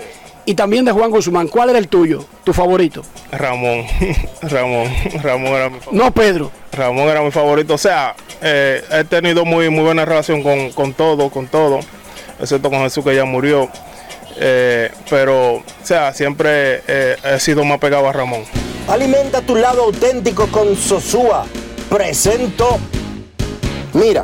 y también de Juan Guzmán. ¿Cuál era el tuyo, tu favorito? Ramón, Ramón, Ramón era mi favorito. No, Pedro. Ramón era mi favorito. O sea, eh, he tenido muy, muy buena relación con, con todo, con todo, excepto con Jesús que ya murió. Eh, pero, o sea, siempre eh, he sido más pegado a Ramón. Alimenta tu lado auténtico con Sosúa. Presento. Mira,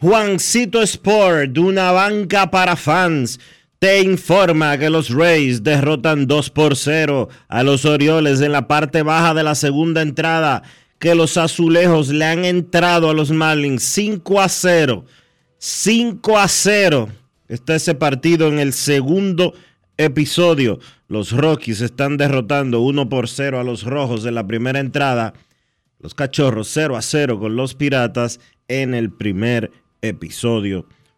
Juancito Sport, una banca para fans, te informa que los Rays derrotan 2 por 0 a los Orioles en la parte baja de la segunda entrada, que los azulejos le han entrado a los Marlins 5 a 0. 5 a 0. Está ese partido en el segundo episodio. Los Rockies están derrotando 1 por 0 a los Rojos en la primera entrada. Los Cachorros 0 a 0 con los Piratas en el primer episodio.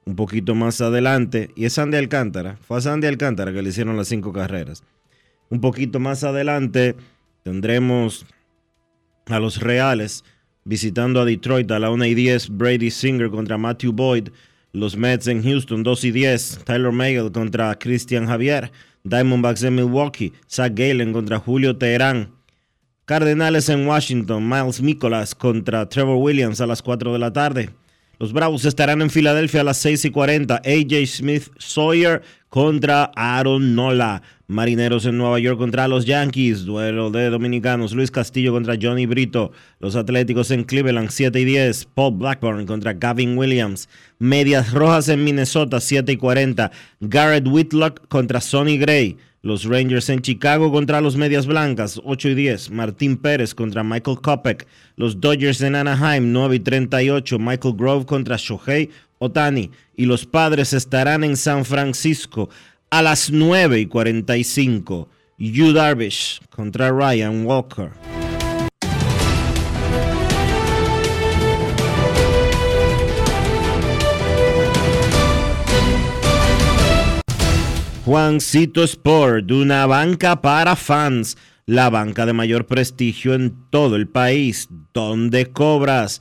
Un poquito más adelante, y es Sandy Alcántara, fue a Sandy Alcántara que le hicieron las cinco carreras. Un poquito más adelante tendremos a los Reales visitando a Detroit a la 1 y 10, Brady Singer contra Matthew Boyd, los Mets en Houston 2 y 10, Tyler Mayle contra Christian Javier, Diamondbacks en Milwaukee, Zach Galen contra Julio Teherán, Cardenales en Washington, Miles Nicholas contra Trevor Williams a las 4 de la tarde. Los Bravos estarán en Filadelfia a las 6 y 40. AJ Smith Sawyer contra Aaron Nola. Marineros en Nueva York contra los Yankees. Duelo de dominicanos. Luis Castillo contra Johnny Brito. Los Atléticos en Cleveland 7 y 10. Paul Blackburn contra Gavin Williams. Medias Rojas en Minnesota 7 y 40. Garrett Whitlock contra Sonny Gray. Los Rangers en Chicago contra los Medias Blancas, 8 y 10. Martín Pérez contra Michael Kopek. Los Dodgers en Anaheim, 9 y 38. Michael Grove contra Shohei Otani. Y los Padres estarán en San Francisco a las 9 y 45. Yu Darvish contra Ryan Walker. Juancito Sport, una banca para fans, la banca de mayor prestigio en todo el país, donde cobras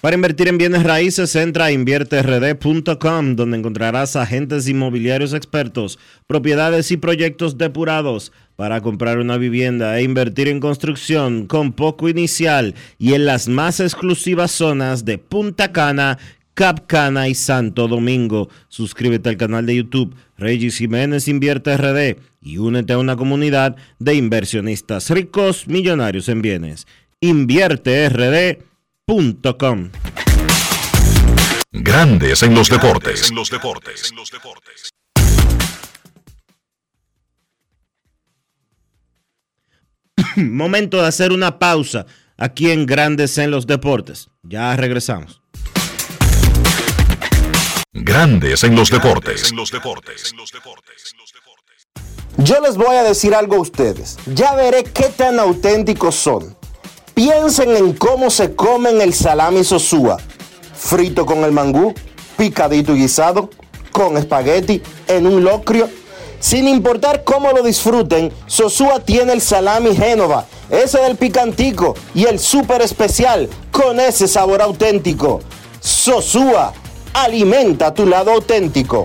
Para invertir en bienes raíces, entra a invierterd.com, donde encontrarás agentes inmobiliarios expertos, propiedades y proyectos depurados para comprar una vivienda e invertir en construcción con poco inicial y en las más exclusivas zonas de Punta Cana, Capcana y Santo Domingo. Suscríbete al canal de YouTube Regis Jiménez Invierte RD y únete a una comunidad de inversionistas ricos, millonarios en bienes. Grandes en los deportes. Momento de hacer una pausa aquí en Grandes en los deportes. Ya regresamos. Grandes en los deportes. Yo les voy a decir algo a ustedes. Ya veré qué tan auténticos son. Piensen en cómo se comen el salami sosúa. Frito con el mangú, picadito y guisado, con espagueti, en un locrio. Sin importar cómo lo disfruten, Sosúa tiene el salami Génova, ese del picantico y el súper especial con ese sabor auténtico. Sosúa, alimenta tu lado auténtico.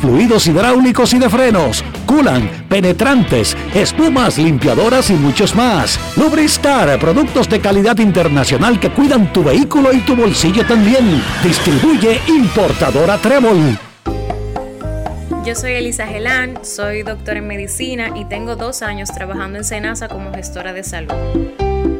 Fluidos hidráulicos y de frenos, culan, penetrantes, espumas, limpiadoras y muchos más. Lubristar, productos de calidad internacional que cuidan tu vehículo y tu bolsillo también. Distribuye importadora Trébol. Yo soy Elisa Gelán, soy doctora en medicina y tengo dos años trabajando en Senasa como gestora de salud.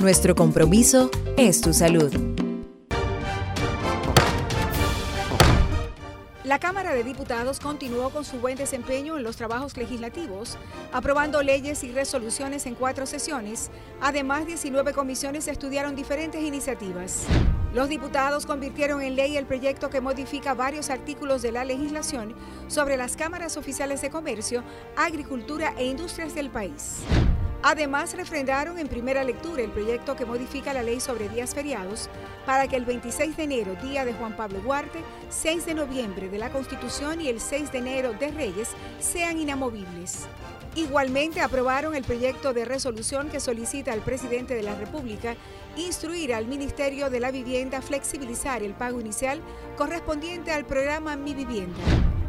nuestro compromiso es tu salud. La Cámara de Diputados continuó con su buen desempeño en los trabajos legislativos, aprobando leyes y resoluciones en cuatro sesiones. Además, 19 comisiones estudiaron diferentes iniciativas. Los diputados convirtieron en ley el proyecto que modifica varios artículos de la legislación sobre las cámaras oficiales de comercio, agricultura e industrias del país. Además, refrendaron en primera lectura el proyecto que modifica la ley sobre días feriados para que el 26 de enero, día de Juan Pablo Duarte, 6 de noviembre de la Constitución y el 6 de enero de Reyes sean inamovibles. Igualmente aprobaron el proyecto de resolución que solicita al presidente de la República instruir al Ministerio de la Vivienda flexibilizar el pago inicial correspondiente al programa Mi Vivienda.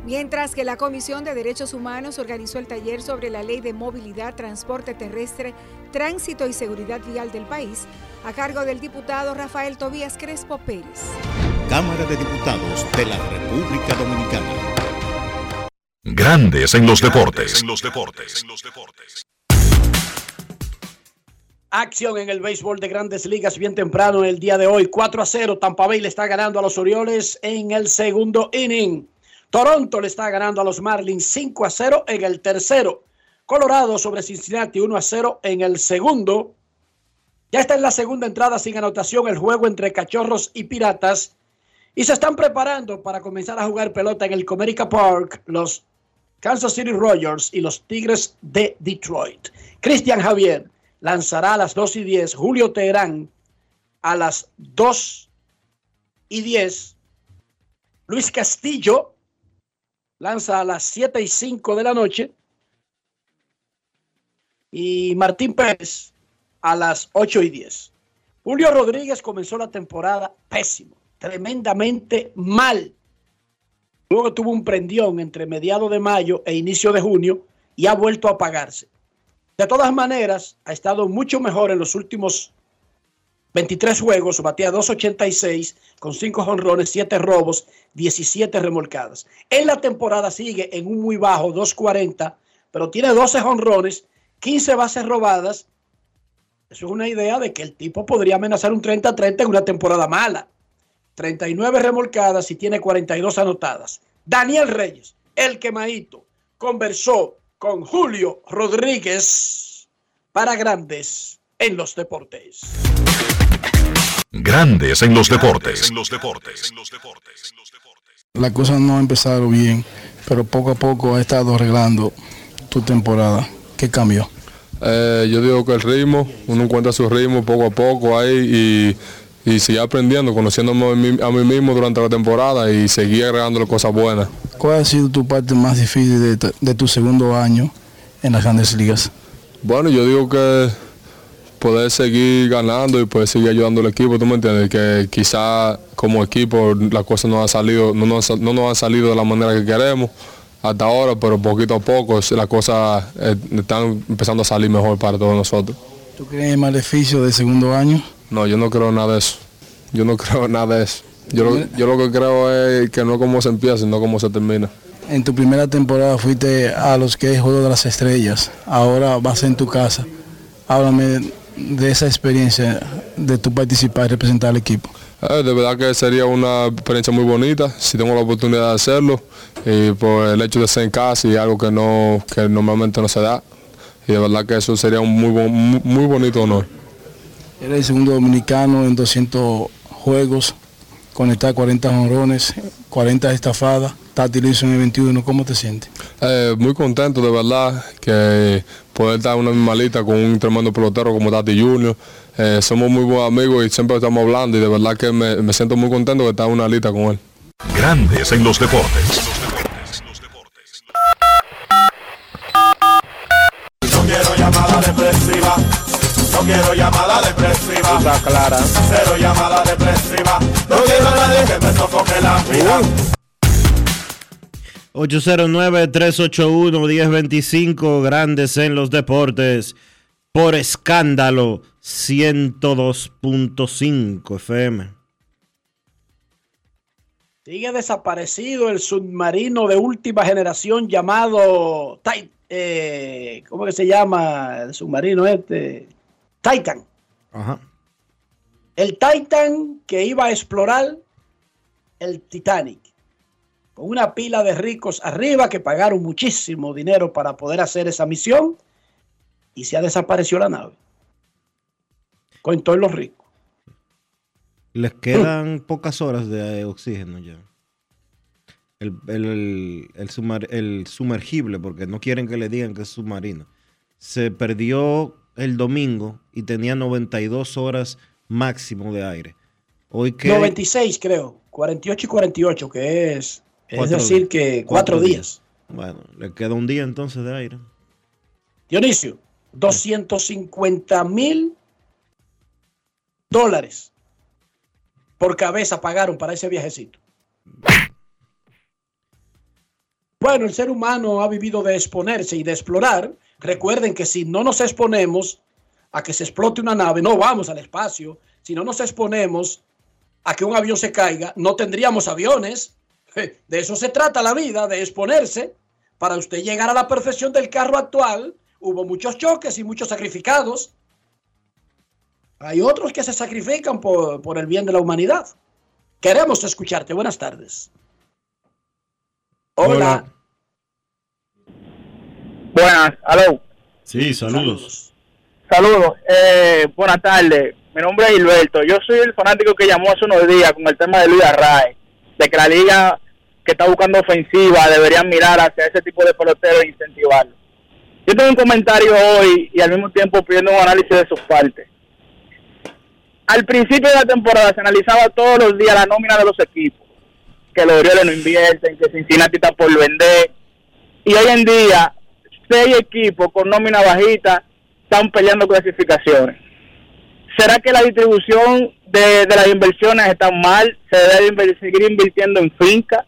Mientras que la Comisión de Derechos Humanos organizó el taller sobre la Ley de Movilidad, Transporte Terrestre, Tránsito y Seguridad Vial del país, a cargo del diputado Rafael Tobías Crespo Pérez. Cámara de Diputados de la República Dominicana. Grandes en los deportes. Acción en el béisbol de grandes ligas bien temprano el día de hoy. 4 a 0. Tampa Bay le está ganando a los Orioles en el segundo inning. Toronto le está ganando a los Marlins 5 a 0 en el tercero. Colorado sobre Cincinnati 1 a 0 en el segundo. Ya está en la segunda entrada sin anotación el juego entre Cachorros y Piratas. Y se están preparando para comenzar a jugar pelota en el Comerica Park los Kansas City Royals y los Tigres de Detroit. Cristian Javier lanzará a las 2 y 10. Julio Teherán a las 2 y 10. Luis Castillo lanza a las 7 y 5 de la noche. Y Martín Pérez a las 8 y 10. Julio Rodríguez comenzó la temporada pésimo, tremendamente mal. Luego tuvo un prendión entre mediados de mayo e inicio de junio y ha vuelto a apagarse. De todas maneras, ha estado mucho mejor en los últimos 23 juegos, batía 2.86 con 5 jonrones, 7 robos, 17 remolcadas. En la temporada sigue en un muy bajo 2.40, pero tiene 12 jonrones, 15 bases robadas. Eso es una idea de que el tipo podría amenazar un 30-30 en una temporada mala. 39 remolcadas y tiene 42 anotadas. Daniel Reyes, el quemadito, conversó con Julio Rodríguez para Grandes en los Deportes. Grandes en los deportes. La cosa no ha empezado bien, pero poco a poco ha estado arreglando tu temporada. ¿Qué cambió? Eh, yo digo que el ritmo, uno encuentra su ritmo poco a poco ahí y, y sigue aprendiendo, conociéndome a mí, a mí mismo durante la temporada y seguir agregando cosas buenas. ¿Cuál ha sido tu parte más difícil de, de tu segundo año en las grandes ligas? Bueno, yo digo que poder seguir ganando y poder seguir ayudando al equipo, tú me entiendes, que quizá como equipo las cosas no han salido, no nos, no nos han salido de la manera que queremos hasta ahora, pero poquito a poco las cosas eh, están empezando a salir mejor para todos nosotros. ¿Tú crees en el maleficio del segundo año? No, yo no creo nada de eso. Yo no creo nada de eso. Yo lo, yo lo que creo es que no como se empieza, sino como se termina. En tu primera temporada fuiste a los que es Juego de las Estrellas. Ahora vas en tu casa. Háblame de esa experiencia de tu participar y representar al equipo. Eh, de verdad que sería una experiencia muy bonita si tengo la oportunidad de hacerlo y por el hecho de ser en casa y algo que no que normalmente no se da y de verdad que eso sería un muy muy bonito honor. Eres el segundo dominicano en 200 juegos, conectar 40 honrones, 40 estafadas. Tati lo hizo en el 21. ¿Cómo te sientes? Eh, muy contento de verdad que poder estar en una misma lista con un tremendo pelotero como Tati Junior. Eh, somos muy buenos amigos y siempre estamos hablando y de verdad que me, me siento muy contento de estar en una lista con él. Grandes en los deportes. No quiero llamada depresiva. No quiero llamada depresiva. Está clara. Cero llamada depresiva. No quiero a nadie que me sofoque la vida. 809-381-1025, grandes en los deportes, por escándalo 102.5 FM. Sigue desaparecido el submarino de última generación llamado eh, ¿cómo que se llama el submarino este? Titan. Ajá. El Titan que iba a explorar el Titanic. Con una pila de ricos arriba que pagaron muchísimo dinero para poder hacer esa misión. Y se ha desaparecido la nave. Con todos los ricos. Les quedan pocas horas de oxígeno ya. El, el- el- el sumar- el sumergible, porque no quieren que le digan que es submarino, se perdió el domingo y tenía 92 horas máximo de aire. Hoy que 96 creo. 48 y 48 que es. Es decir días. que Cuatro cuatro días. Bueno, le queda un día entonces de aire. Dionisio, 250 mil dólares por cabeza pagaron para ese viajecito. Bueno, el ser humano ha vivido de exponerse y de explorar. Recuerden que si no nos exponemos a que se explote una nave, no vamos al espacio. Si no nos exponemos a que un avión se caiga, no tendríamos aviones. De eso se trata la vida, de exponerse. Para usted llegar a la perfección del carro actual, hubo muchos choques y muchos sacrificados. Hay otros que se sacrifican por, por el bien de la humanidad. Queremos escucharte. Buenas tardes. Hola. Buenas, aló. Sí, saludos. Saludos. Eh, buenas tardes. Mi nombre es Gilberto. Yo soy el fanático que llamó hace unos días con el tema de Luis Arraez, de que la liga que está buscando ofensiva deberían mirar hacia ese tipo de peloteros e incentivarlo. Yo tengo un comentario hoy y al mismo tiempo pidiendo un análisis de sus partes. Al principio de la temporada se analizaba todos los días la nómina de los equipos, que los Orioles no invierten, que Cincinnati está por vender, y hoy en día seis equipos con nómina bajita están peleando clasificaciones. ¿Será que la distribución de, las inversiones está mal? ¿Se debe seguir invirtiendo en finca?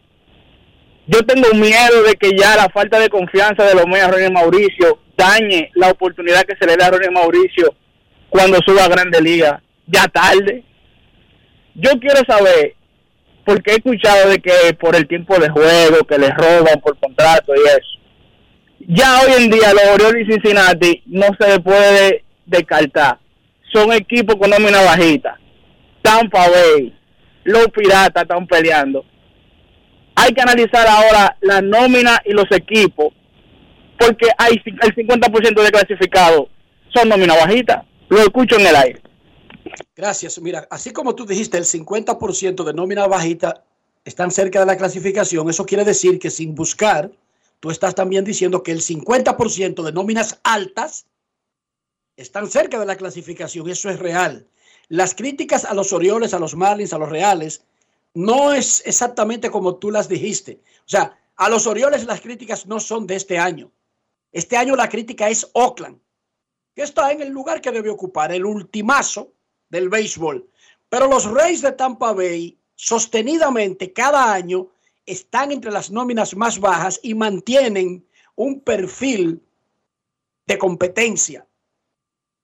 Yo tengo miedo de que ya la falta de confianza de los medios Ronnie Mauricio dañe la oportunidad que se le da a Ronnie Mauricio cuando suba a Grande Liga. Ya tarde. Yo quiero saber, porque he escuchado de que por el tiempo de juego, que les roban por contrato y eso ya hoy en día los Orioles y Cincinnati no se le puede descartar. Son equipos con nómina bajita. Tampa Bay, los Piratas están peleando. Hay que analizar ahora la nómina y los equipos, porque hay el 50% de clasificados son nómina bajita. Lo escucho en el aire. Gracias. Mira, así como tú dijiste, el 50% de nómina bajita están cerca de la clasificación. Eso quiere decir que sin buscar, tú estás también diciendo que el 50% de nóminas altas están cerca de la clasificación. Eso es real. Las críticas a los Orioles, a los Marlins, a los Reales, no es exactamente como tú las dijiste. O sea, a los Orioles las críticas no son de este año. Este año la crítica es Oakland, que está en el lugar que debe ocupar, el ultimazo del béisbol. Pero los Reyes de Tampa Bay, sostenidamente cada año, están entre las nóminas más bajas y mantienen un perfil de competencia.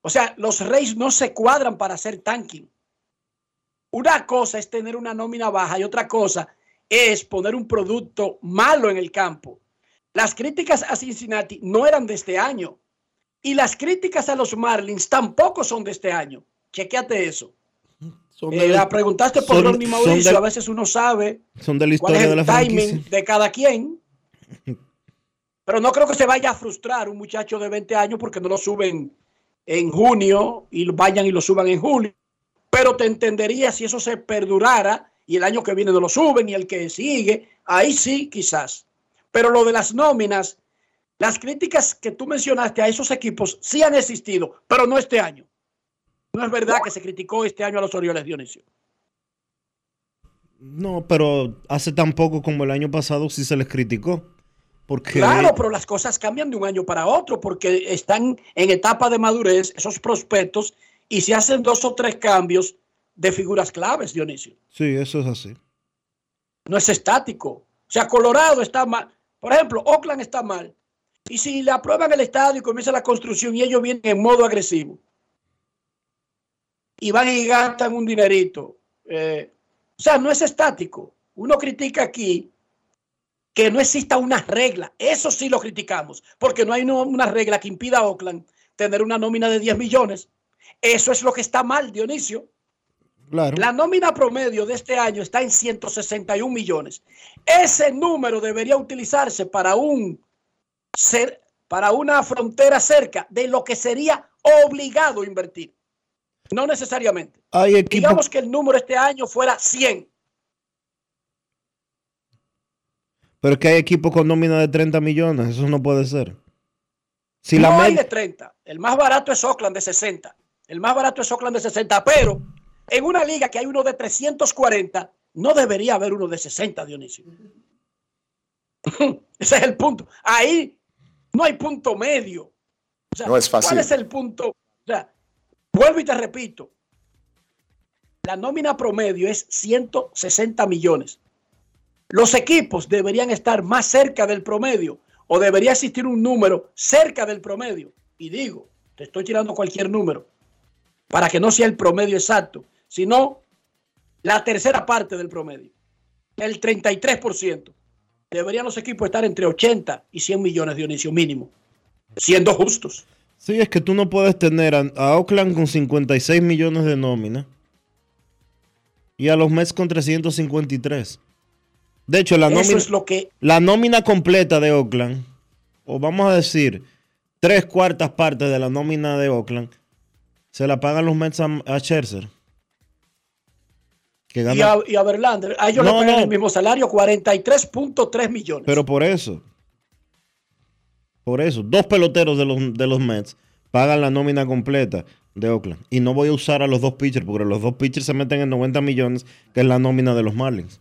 O sea, los Reyes no se cuadran para hacer tanking. Una cosa es tener una nómina baja y otra cosa es poner un producto malo en el campo. Las críticas a Cincinnati no eran de este año y las críticas a los Marlins tampoco son de este año. Chequéate eso. Eh, de la- preguntaste por Ronnie Mauricio, de- a veces uno sabe Son de la cuál es historia de el la timing franquicia. de cada quien. Pero no creo que se vaya a frustrar un muchacho de 20 años porque no lo suben en junio y vayan y lo suban en julio. Pero te entendería si eso se perdurara y el año que viene no lo suben y el que sigue, ahí sí quizás. Pero lo de las nóminas, las críticas que tú mencionaste a esos equipos sí han existido, pero no este año. No es verdad que se criticó este año a los Orioles, Dionisio. No, pero hace tan poco como el año pasado sí se les criticó. Porque Claro, pero las cosas cambian de un año para otro porque están en etapa de madurez esos prospectos y se hacen dos o tres cambios de figuras claves, Dionisio. Sí, eso es así. No es estático. O sea, Colorado está mal. Por ejemplo, Oakland está mal. Y si le aprueban el estadio y comienza la construcción y ellos vienen en modo agresivo y van y gastan un dinerito. eh, o sea, no es estático. Uno critica aquí que no exista una regla. Eso sí lo criticamos, porque no hay no- una regla que impida a Oakland tener una nómina de 10 millones. Eso es lo que está mal, Dionisio. Claro. La nómina promedio de este año está en 161 millones. Ese número debería utilizarse para un ser, para una frontera cerca de lo que sería obligado invertir. No necesariamente. Hay Digamos que el número este año fuera 100. Pero es que hay equipos con nómina de 30 millones. Eso no puede ser. Si la no hay med- de 30. El más barato es Oakland de 60. El más barato es Oakland de 60. Pero en una liga que hay uno de 340, no debería haber uno de 60, Dionisio. Ese es el punto. Ahí no hay punto medio. O sea, No es fácil. ¿Cuál es el punto? O sea, vuelvo y te repito. La nómina promedio es 160 millones. Los equipos deberían estar más cerca del promedio o debería existir un número cerca del promedio. Y digo, te estoy tirando cualquier número para que no sea el promedio exacto, sino la tercera parte del promedio, el 33%. Deberían los equipos estar entre 80 y 100 millones, Dionisio, mínimo, siendo justos. Sí, es que tú no puedes tener a, a Oakland con 56 millones de nómina y a los Mets con 353. De hecho, la Eso nómina, es lo que la nómina completa de Oakland, o vamos a decir, tres cuartas partes de la nómina de Oakland, se la pagan los Mets a, a Scherzer. Que y a, y a Verlander, a ellos No, le pagan no. el mismo salario, 43.3 millones. pero por eso, por eso, dos peloteros de los, de los Mets pagan la nómina completa de Oakland. Y no voy a usar a los dos pitchers, porque los dos pitchers se meten en 90 millones, que es la nómina de los Marlins.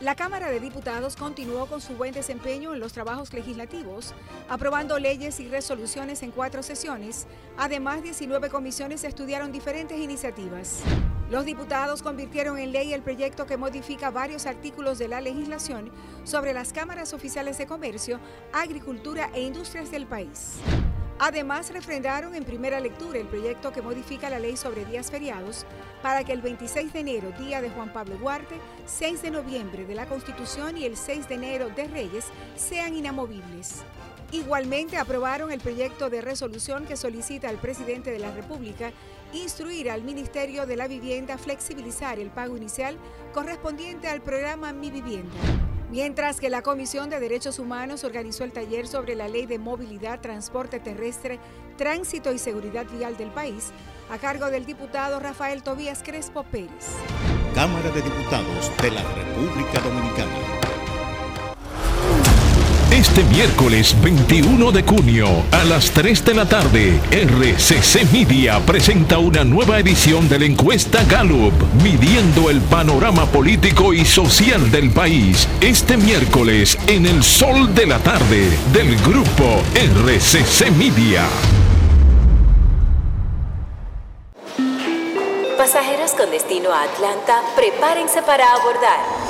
La Cámara de Diputados continuó con su buen desempeño en los trabajos legislativos, aprobando leyes y resoluciones en cuatro sesiones. Además, 19 comisiones estudiaron diferentes iniciativas. Los diputados convirtieron en ley el proyecto que modifica varios artículos de la legislación sobre las cámaras oficiales de comercio, agricultura e industrias del país. Además, refrendaron en primera lectura el proyecto que modifica la ley sobre días feriados para que el 26 de enero, día de Juan Pablo Duarte, 6 de noviembre de la Constitución y el 6 de enero de Reyes sean inamovibles. Igualmente aprobaron el proyecto de resolución que solicita al presidente de la República instruir al Ministerio de la Vivienda flexibilizar el pago inicial correspondiente al programa Mi Vivienda. Mientras que la Comisión de Derechos Humanos organizó el taller sobre la Ley de Movilidad, Transporte Terrestre, Tránsito y Seguridad Vial del país, a cargo del diputado Rafael Tobías Crespo Pérez. Cámara de Diputados de la República Dominicana. Este miércoles 21 de junio a las 3 de la tarde, RCC Media presenta una nueva edición de la encuesta Gallup, midiendo el panorama político y social del país. Este miércoles en el sol de la tarde del grupo RCC Media. Pasajeros con destino a Atlanta, prepárense para abordar.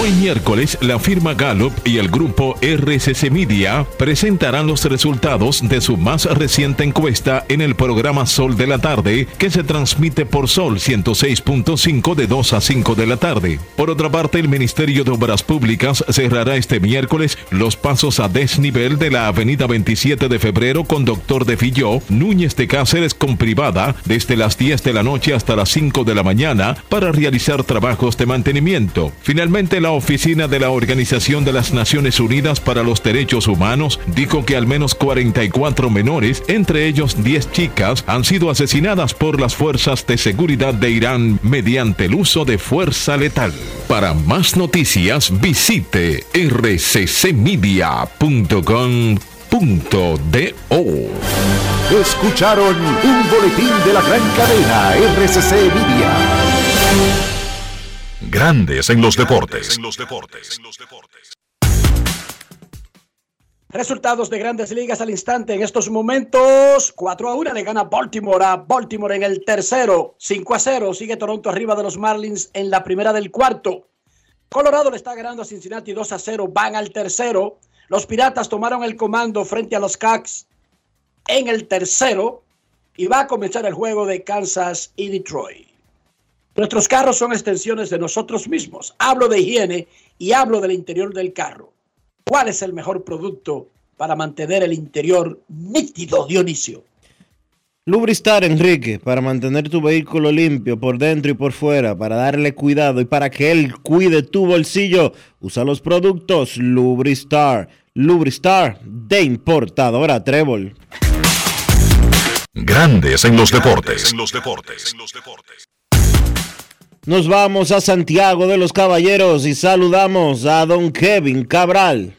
Hoy miércoles, la firma Gallup y el grupo RCC Media presentarán los resultados de su más reciente encuesta en el programa Sol de la Tarde, que se transmite por Sol 106.5 de 2 a 5 de la tarde. Por otra parte, el Ministerio de Obras Públicas cerrará este miércoles los pasos a desnivel de la avenida 27 de febrero con Doctor de Filló, Núñez de Cáceres con privada, desde las 10 de la noche hasta las 5 de la mañana para realizar trabajos de mantenimiento. Finalmente, la oficina de la Organización de las Naciones Unidas para los Derechos Humanos dijo que al menos 44 menores, entre ellos 10 chicas, han sido asesinadas por las fuerzas de seguridad de Irán mediante el uso de fuerza letal. Para más noticias, visite rccmedia.com.do. Escucharon un boletín de la gran cadena RCC Media. Grandes en los deportes. Resultados de grandes ligas al instante. En estos momentos, 4 a 1 le gana Baltimore a Baltimore en el tercero. 5 a 0 sigue Toronto arriba de los Marlins en la primera del cuarto. Colorado le está ganando a Cincinnati 2 a 0. Van al tercero. Los Piratas tomaron el comando frente a los Cax en el tercero. Y va a comenzar el juego de Kansas y Detroit. Nuestros carros son extensiones de nosotros mismos. Hablo de higiene y hablo del interior del carro. ¿Cuál es el mejor producto para mantener el interior nítido, Dionisio? Lubristar, Enrique, para mantener tu vehículo limpio por dentro y por fuera, para darle cuidado y para que él cuide tu bolsillo, usa los productos Lubristar. Lubristar de importadora Trébol. Grandes en los deportes. Nos vamos a Santiago de los Caballeros y saludamos a don Kevin Cabral.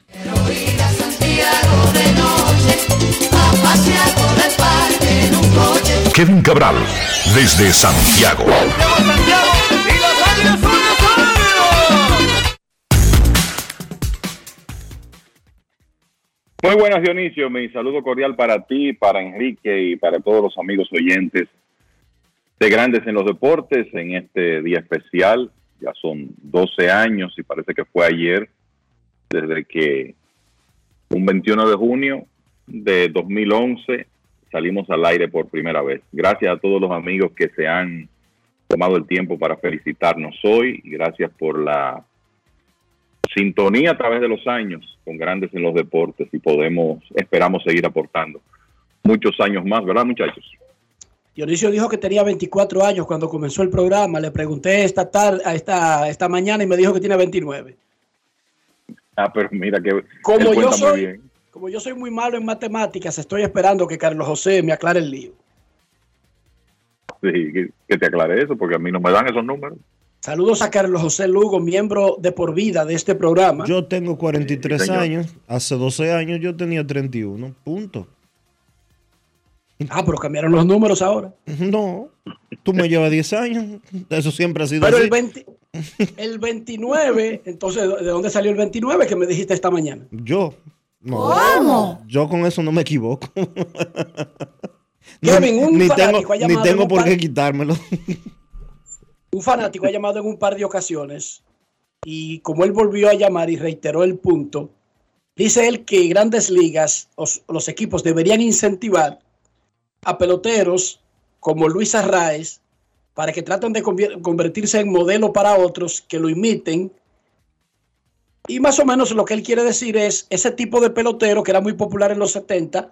Kevin Cabral, desde Santiago. Muy buenas, Dionisio. Mi saludo cordial para ti, para Enrique y para todos los amigos oyentes de Grandes en los Deportes en este día especial. Ya son 12 años y parece que fue ayer desde que un 21 de junio de 2011 salimos al aire por primera vez. Gracias a todos los amigos que se han tomado el tiempo para felicitarnos hoy gracias por la sintonía a través de los años con Grandes en los Deportes y podemos, esperamos seguir aportando muchos años más, ¿verdad muchachos? Dionisio dijo que tenía 24 años cuando comenzó el programa. Le pregunté esta tarde, esta, esta mañana y me dijo que tiene 29. Ah, pero mira que Como él yo, muy soy, bien. como yo soy muy malo en matemáticas, estoy esperando que Carlos José me aclare el lío. Sí, que, que te aclare eso, porque a mí no me dan esos números. Saludos a Carlos José Lugo, miembro de por vida de este programa. Yo tengo 43 Sí, años, hace 12 años yo tenía 31, punto. Ah, pero cambiaron los números ahora. No, tú me llevas 10 años, eso siempre ha sido Pero así. el, 20 el 29, entonces, ¿de dónde salió el 29 que me dijiste esta mañana? Yo. No, ¿Cómo? Yo con eso no me equivoco. Kevin, un ni fanático tengo, ni por qué quitármelo. Un fanático ha llamado en un par de ocasiones y como él volvió a llamar y reiteró el punto, dice él que grandes ligas, os- los equipos deberían incentivar a peloteros como Luis Arraez para que traten de convertirse en modelo para otros que lo imiten. Y más o menos lo que él quiere decir es ese tipo de pelotero que era muy popular en los 70,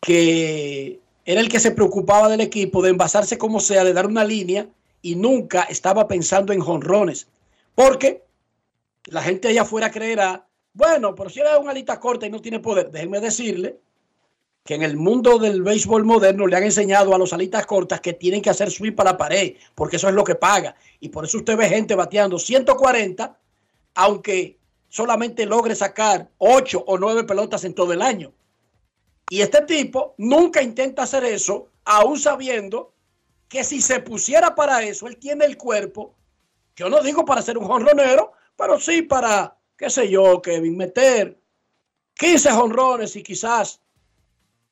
que era el que se preocupaba del equipo de envasarse como sea, de dar una línea y nunca estaba pensando en jonrones. Porque la gente allá afuera creerá, bueno, pero si era una alita corta y no tiene poder, déjenme decirle que en el mundo del béisbol moderno le han enseñado a los alitas cortas que tienen que hacer swing para la pared, porque eso es lo que paga. Y por eso usted ve gente bateando 140, aunque solamente logre sacar 8 o 9 pelotas en todo el año. Y este tipo nunca intenta hacer eso, aún sabiendo que si se pusiera para eso, él tiene el cuerpo, yo no digo para ser un jonronero, pero sí para, qué sé yo, Kevin, meter 15 jonrones y quizás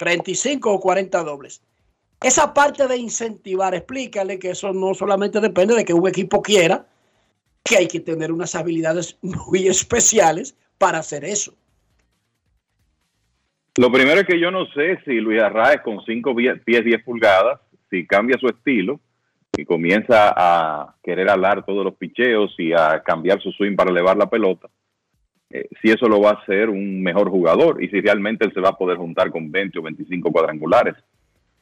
35 o 40 dobles. Esa parte de incentivar, explícale que eso no solamente depende de que un equipo quiera, que hay que tener unas habilidades muy especiales para hacer eso. Lo primero es que yo no sé si Luis Arraez con 5 pies 10 pulgadas, si cambia su estilo y comienza a querer alar todos los picheos y a cambiar su swing para elevar la pelota, eh, si eso lo va a hacer un mejor jugador y si realmente él se va a poder juntar con 20 o 25 cuadrangulares,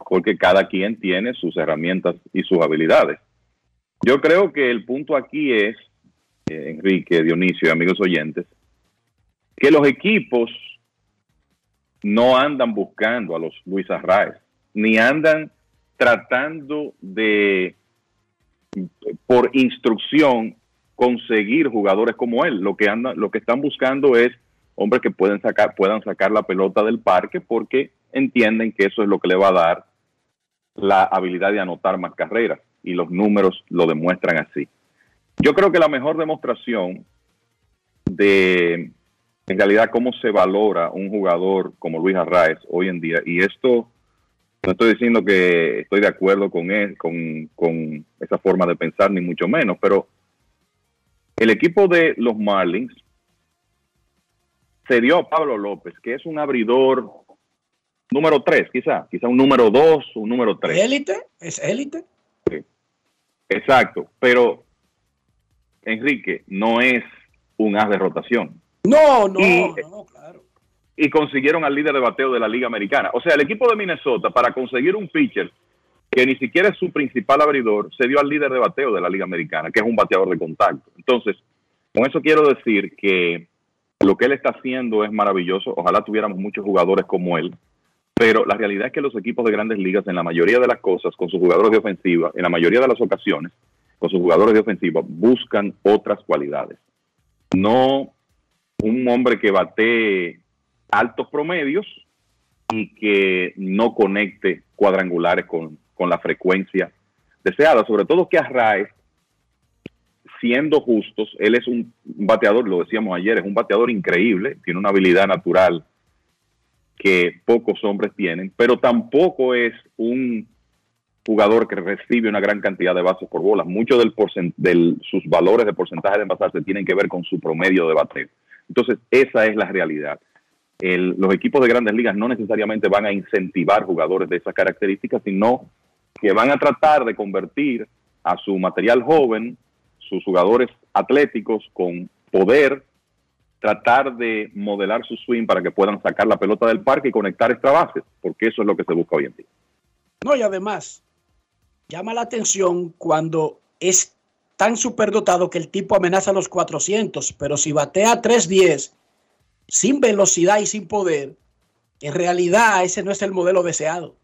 porque cada quien tiene sus herramientas y sus habilidades. Yo creo que el punto aquí es, eh, Enrique, Dionisio y amigos oyentes, que los equipos no andan buscando a los Luis Arraez, ni andan tratando de, por instrucción, conseguir jugadores como él. Lo que andan, lo que están buscando es hombres que pueden sacar, puedan sacar la pelota del parque porque entienden que eso es lo que le va a dar la habilidad de anotar más carreras y los números lo demuestran así. Yo creo que la mejor demostración de en realidad cómo se valora un jugador como Luis Arraez hoy en día, y esto no estoy diciendo que estoy de acuerdo con él, con, con esa forma de pensar, ni mucho menos, pero el equipo de los Marlins se dio a Pablo López, que es un abridor número 3, quizá, quizá un número 2, un número 3. ¿Élite? ¿Es élite? Sí. Exacto, pero Enrique no es un as de rotación. No, no, Y- no, claro. y consiguieron al líder de bateo de la Liga Americana. O sea, el equipo de Minnesota, para conseguir un pitcher que ni siquiera es su principal abridor, se dio al líder de bateo de la Liga Americana, que es un bateador de contacto. Entonces, con eso quiero decir que lo que él está haciendo es maravilloso. Ojalá tuviéramos muchos jugadores como él. Pero la realidad es que los equipos de grandes ligas, en la mayoría de las cosas, con sus jugadores de ofensiva, en la mayoría de las ocasiones, con sus jugadores de ofensiva, buscan otras cualidades. No un hombre que batee altos promedios y que no conecte cuadrangulares con, con la frecuencia deseada. Sobre todo que Arraez, siendo justos, él es un bateador, lo decíamos ayer, es un bateador increíble, tiene una habilidad natural que pocos hombres tienen, pero tampoco es un jugador que recibe una gran cantidad de bases por bolas. Muchos del del, sus valores de porcentaje de envasarse tienen que ver con su promedio de bateo. Entonces, esa es la realidad. El- los equipos de grandes ligas no necesariamente van a incentivar jugadores de esas características, sino que van a tratar de convertir a su material joven, sus jugadores atléticos con poder, tratar de modelar su swing para que puedan sacar la pelota del parque y conectar extra bases, porque eso es lo que se busca hoy en día. No, y además, llama la atención cuando es tan superdotado que el tipo amenaza los 400, pero si batea 310 sin velocidad y sin poder, en realidad ese no es el modelo deseado.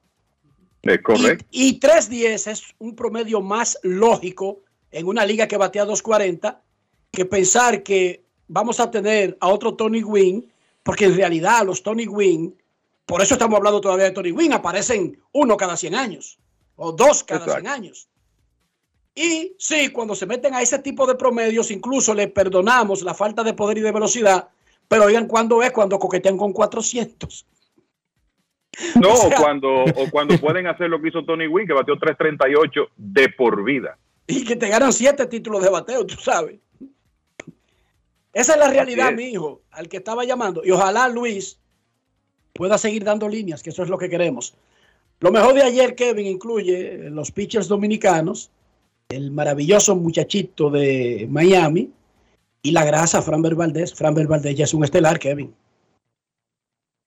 Es correcto. Y 310 es un promedio más lógico en una liga que batea 240 que pensar que vamos a tener a otro Tony Wynn, porque en realidad los Tony Wynn, por eso estamos hablando todavía de Tony Wynn, aparecen uno cada 100 años o dos cada Exacto. 100 años. Y sí, cuando se meten a ese tipo de promedios, incluso le perdonamos la falta de poder y de velocidad, pero oigan cuándo es cuando coquetean con 400. No, O sea- cuando, o cuando pueden hacer lo que hizo Tony Wynn, que batió 338 de por vida. y que te ganan siete títulos de bateo, tú sabes. Esa es la realidad, es. mi hijo, al que estaba llamando. Y ojalá Luis pueda seguir dando líneas, que eso es lo que queremos. Lo mejor de ayer, Kevin, incluye los pitchers dominicanos, el maravilloso muchachito de Miami y la grasa Framber Valdés. Framber Valdés ya es un estelar, Kevin.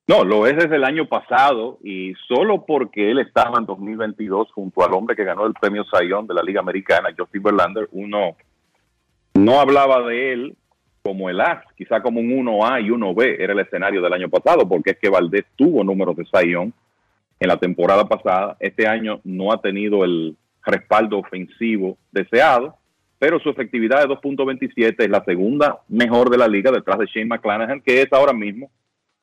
No, lo es desde el año pasado y solo porque él estaba en 2022 junto al hombre que ganó el premio Sayón de la Liga Americana, Justin Verlander, uno no hablaba de él como el as, quizá como un 1A y 1B era el escenario del año pasado, porque es que Valdés tuvo números de Sayón en la temporada pasada. Este año no ha tenido el respaldo ofensivo deseado, pero su efectividad de 2.27 es la segunda mejor de la liga detrás de Shane McClanahan, que es ahora mismo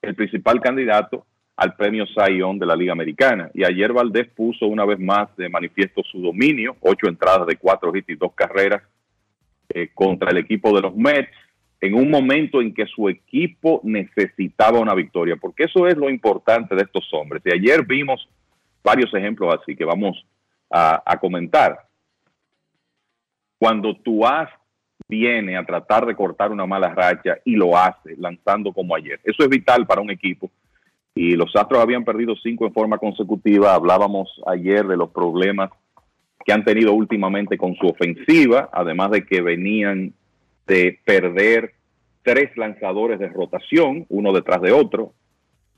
el principal candidato al premio Young de la Liga Americana. Y ayer Valdés puso una vez más de manifiesto su dominio, ocho entradas de cuatro hits y dos carreras eh, contra el equipo de los Mets en un momento en que su equipo necesitaba una victoria, porque eso es lo importante de estos hombres. Y ayer vimos varios ejemplos así que vamos a, a comentar. Cuando tú has viene a tratar de cortar una mala racha y lo hace lanzando como ayer. Eso es vital para un equipo. Y los Astros habían perdido cinco en forma consecutiva. Hablábamos ayer de los problemas que han tenido últimamente con su ofensiva, además de que venían de perder tres lanzadores de rotación, uno detrás de otro,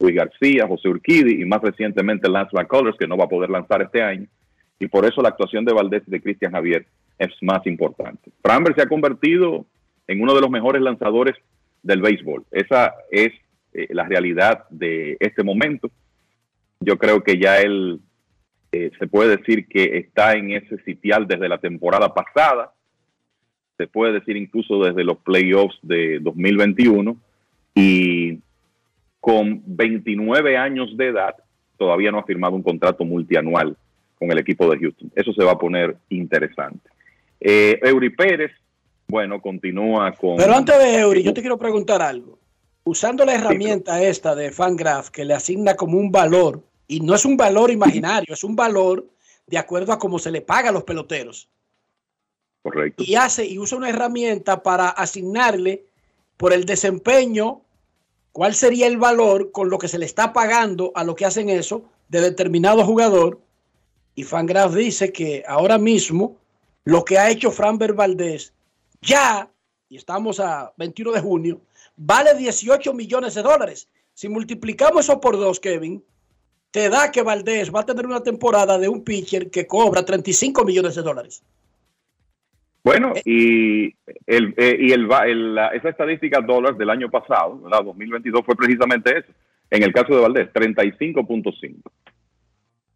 Luis García, José Urquidi y más recientemente Lance McCullers, que no va a poder lanzar este año. Y por eso la actuación de Valdés y de Cristian Javier es más importante. Framber se ha convertido en uno de los mejores lanzadores del béisbol. Esa es eh, la realidad de este momento. Yo creo que ya él eh, se puede decir que está en ese sitial desde la temporada pasada, se puede decir incluso desde los playoffs de 2021 y con 29 años de edad todavía no ha firmado un contrato multianual con el equipo de Houston. Eso se va a poner interesante. Eh, Eury Pérez, bueno, continúa con... Pero antes de Eury, yo te quiero preguntar algo. Usando la herramienta esta de Fangraph que le asigna como un valor, y no es un valor imaginario, es un valor de acuerdo a cómo se le paga a los peloteros. Correcto. Y hace y usa una herramienta para asignarle por el desempeño cuál sería el valor con lo que se le está pagando a lo que hacen eso de determinado jugador. Y Fangraph dice que ahora mismo lo que ha hecho Framber Valdés ya, y estamos a 21 de junio, vale 18 millones de dólares. Si multiplicamos eso por dos, Kevin, te da que Valdés va a tener una temporada de un pitcher que cobra 35 millones de dólares. Bueno, y, el, eh, y el, el- la- esa estadística dólares del año pasado, ¿verdad? 2022, fue precisamente eso. En el caso de Valdés, 35.5.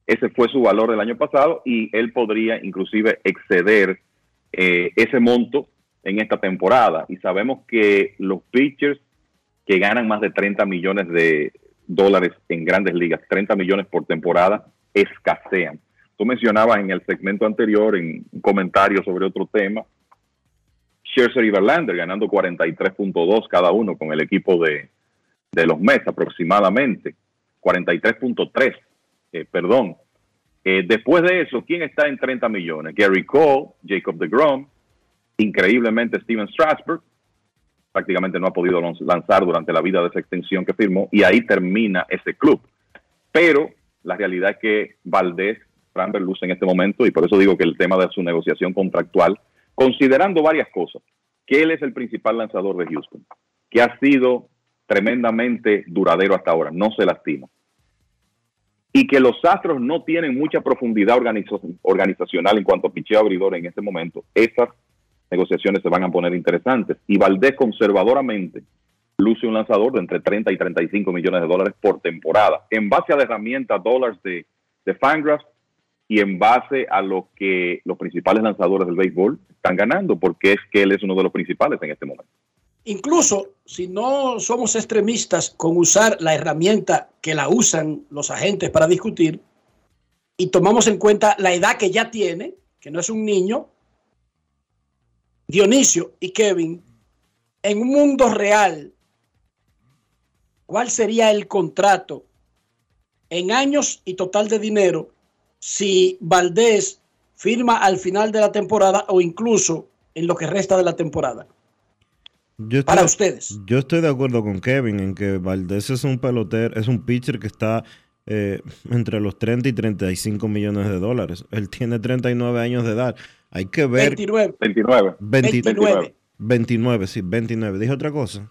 Ese fue su valor del año pasado y él podría inclusive exceder eh, ese monto en esta temporada. Y sabemos que los pitchers que ganan más de 30 millones de dólares en grandes ligas, 30 millones por temporada, escasean. Tú mencionabas en el segmento anterior, en un comentario sobre otro tema, Scherzer y Verlander ganando 43.2 cada uno con el equipo de, de los Mets aproximadamente, 43.3, eh, perdón. Eh, después de eso, ¿quién está en 30 millones? Gary Cole, Jacob DeGrom, increíblemente Steven Strasburg, prácticamente no ha podido lan- lanzar durante la vida de esa extensión que firmó, y ahí termina ese club. Pero la realidad es que Valdés, Framber luce en este momento, y por eso digo que el tema de su negociación contractual, considerando varias cosas, que él es el principal lanzador de Houston, que ha sido tremendamente duradero hasta ahora, no se lastima. Y que los Astros no tienen mucha profundidad organiza- organizacional en cuanto a picheo abridor en este momento, esas negociaciones se van a poner interesantes. Y Valdés conservadoramente luce un lanzador de entre 30 y 35 millones de dólares por temporada, en base a la herramienta dólares de, de Fangraphs y en base a lo que los principales lanzadores del béisbol están ganando, porque es que él es uno de los principales en este momento. Incluso si no somos extremistas con usar la herramienta que la usan los agentes para discutir y tomamos en cuenta la edad que ya tiene, que no es un niño, Dionisio y Kevin, en un mundo real, ¿cuál sería el contrato en años y total de dinero si Valdés firma al final de la temporada o incluso en lo que resta de la temporada? Yo estoy, Para ustedes. Yo estoy de acuerdo con Kevin en que Valdés es un pelotero, es un pitcher que está eh, entre los 30 y 35 millones de dólares. Él tiene 39 años de edad. Hay que ver. 29. 29. 29. 29, sí, 29. Dije otra cosa.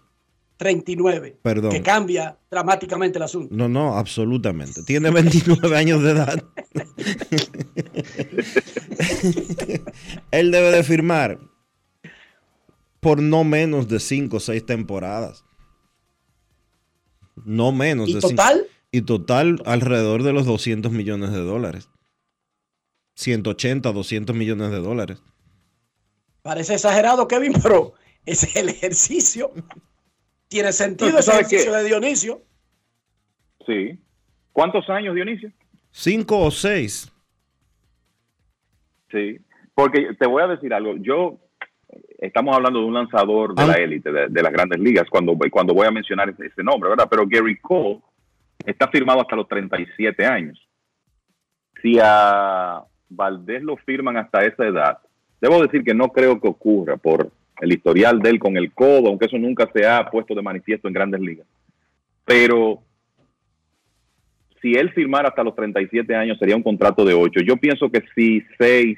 39. Perdón. Que cambia dramáticamente el asunto. No, no, absolutamente. Tiene 29 años de edad. Él debe de firmar por no menos de 5 o 6 temporadas. No menos ¿Y de cinco- total? Y total alrededor de los 200 millones de dólares. 180, 200 millones de dólares. Parece exagerado, Kevin, pero ese es el ejercicio. Tiene sentido ese ejercicio que- de Dionisio. Sí. ¿Cuántos años, Dionisio? Cinco o seis. Sí. Porque te voy a decir algo. Yo, estamos hablando de un lanzador de la élite, de, de las grandes ligas, cuando, cuando voy a mencionar ese, ese nombre, ¿verdad? Pero Gary Cole está firmado hasta los 37 años. Si a Valdés lo firman hasta esa edad, debo decir que no creo que ocurra por el historial de él con el codo, aunque eso nunca se ha puesto de manifiesto en grandes ligas. Pero si él firmara hasta los 37 años sería un contrato de 8. Yo pienso que si 6,